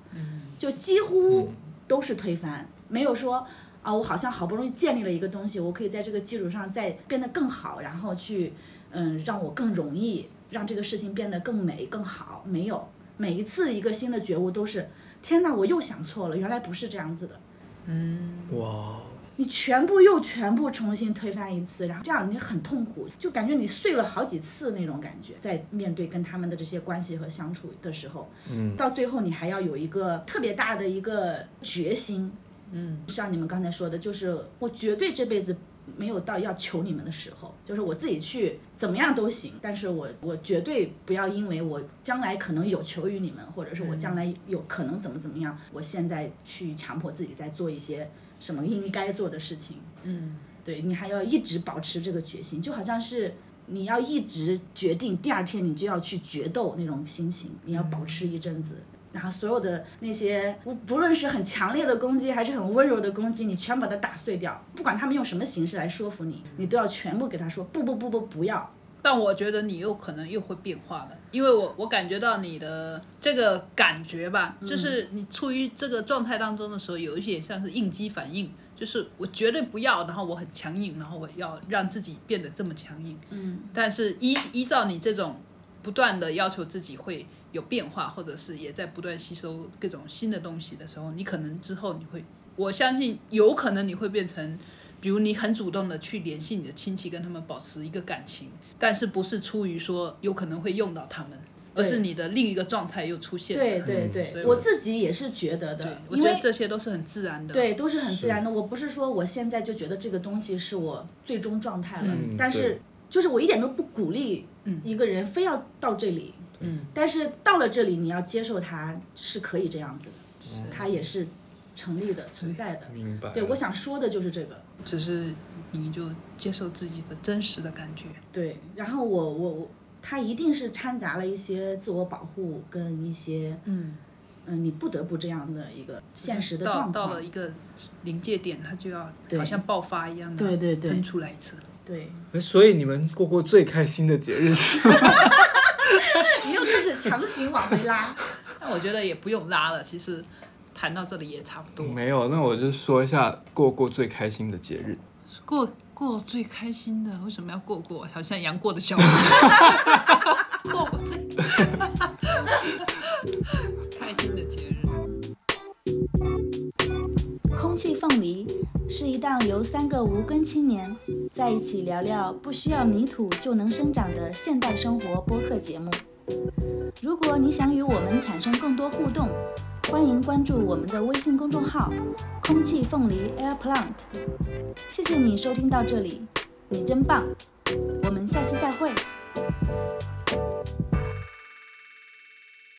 Speaker 2: 就几乎都是推翻，没有说啊，我好像好不容易建立了一个东西，我可以在这个基础上再变得更好，然后去嗯，让我更容易让这个事情变得更美更好。没有，每一次一个新的觉悟都是，天哪，我又想错了，原来不是这样子的。
Speaker 1: 嗯哇，
Speaker 2: 你全部又全部重新推翻一次，然后这样你很痛苦，就感觉你碎了好几次那种感觉，在面对跟他们的这些关系和相处的时候，
Speaker 1: 嗯，
Speaker 2: 到最后你还要有一个特别大的一个决心，嗯，像你们刚才说的，就是我绝对这辈子没有到要求你们的时候，就是我自己去怎么样都行，但是我我绝对不要因为我将来可能有求于你们，或者是我将来有可能怎么怎么样，我现在去强迫自己在做一些什么应该做的事情，
Speaker 3: 嗯，
Speaker 2: 对你还要一直保持这个决心，就好像是你要一直决定第二天你就要去决斗那种心情，你要保持一阵子。然后所有的那些不不论是很强烈的攻击，还是很温柔的攻击，你全把它打碎掉。不管他们用什么形式来说服你，你都要全部给他说不不不不不要。
Speaker 3: 但我觉得你又可能又会变化了，因为我我感觉到你的这个感觉吧，就是你处于这个状态当中的时候，有一点像是应激反应，就是我绝对不要，然后我很强硬，然后我要让自己变得这么强硬。
Speaker 2: 嗯，
Speaker 3: 但是依依照你这种不断的要求自己会有变化，或者是也在不断吸收各种新的东西的时候，你可能之后你会，我相信有可能你会变成。比如你很主动的去联系你的亲戚，跟他们保持一个感情，但是不是出于说有可能会用到他们，而是你的另一个状态又出现了。
Speaker 2: 对对对，我自己也是觉得的，，
Speaker 3: 我觉得
Speaker 2: 因为
Speaker 3: 这些都是很自然的。
Speaker 2: 对，都是很自然的。我不是说我现在就觉得这个东西是我最终状态了，
Speaker 1: 嗯
Speaker 2: 但是
Speaker 1: 对
Speaker 2: 就是我一点都不鼓励一个人非要到这里。
Speaker 3: 嗯，
Speaker 2: 但是到了这里，你要接受它是可以这样子的，它也是成立的、存在的。
Speaker 1: 明白。
Speaker 2: 对，我想说的就是这个。
Speaker 3: 只是你就接受自己的真实的感觉。
Speaker 2: 对，然后我我我，它一定是掺杂了一些自我保护跟一些
Speaker 3: 嗯，
Speaker 2: 嗯，你不得不这样的一个现实的
Speaker 3: 到
Speaker 2: 状况
Speaker 3: 到了。一个临界点，它就要
Speaker 2: 对
Speaker 3: 好像爆发一样的，
Speaker 2: 对对对
Speaker 3: 喷出来一次。
Speaker 2: 对，
Speaker 1: 所以你们过过最开心的节日是？
Speaker 2: 你又开始强行往回拉。
Speaker 3: 那我觉得也不用拉了，其实谈到这里也差不多。
Speaker 1: 没有，那我就说一下过过最开心的节日。
Speaker 3: 过过最开心的，为什么要过过？好像杨过的小孩。过过最开心的节日。
Speaker 5: 空气凤梨是一档由三个无根青年在一起聊聊不需要泥土就能生长的现代生活播客节目。如果你想与我们产生更多互动，欢迎关注我们的微信公众号“空气凤梨 Air Plant”。谢谢你收听到这里，你真棒！我们下期再会。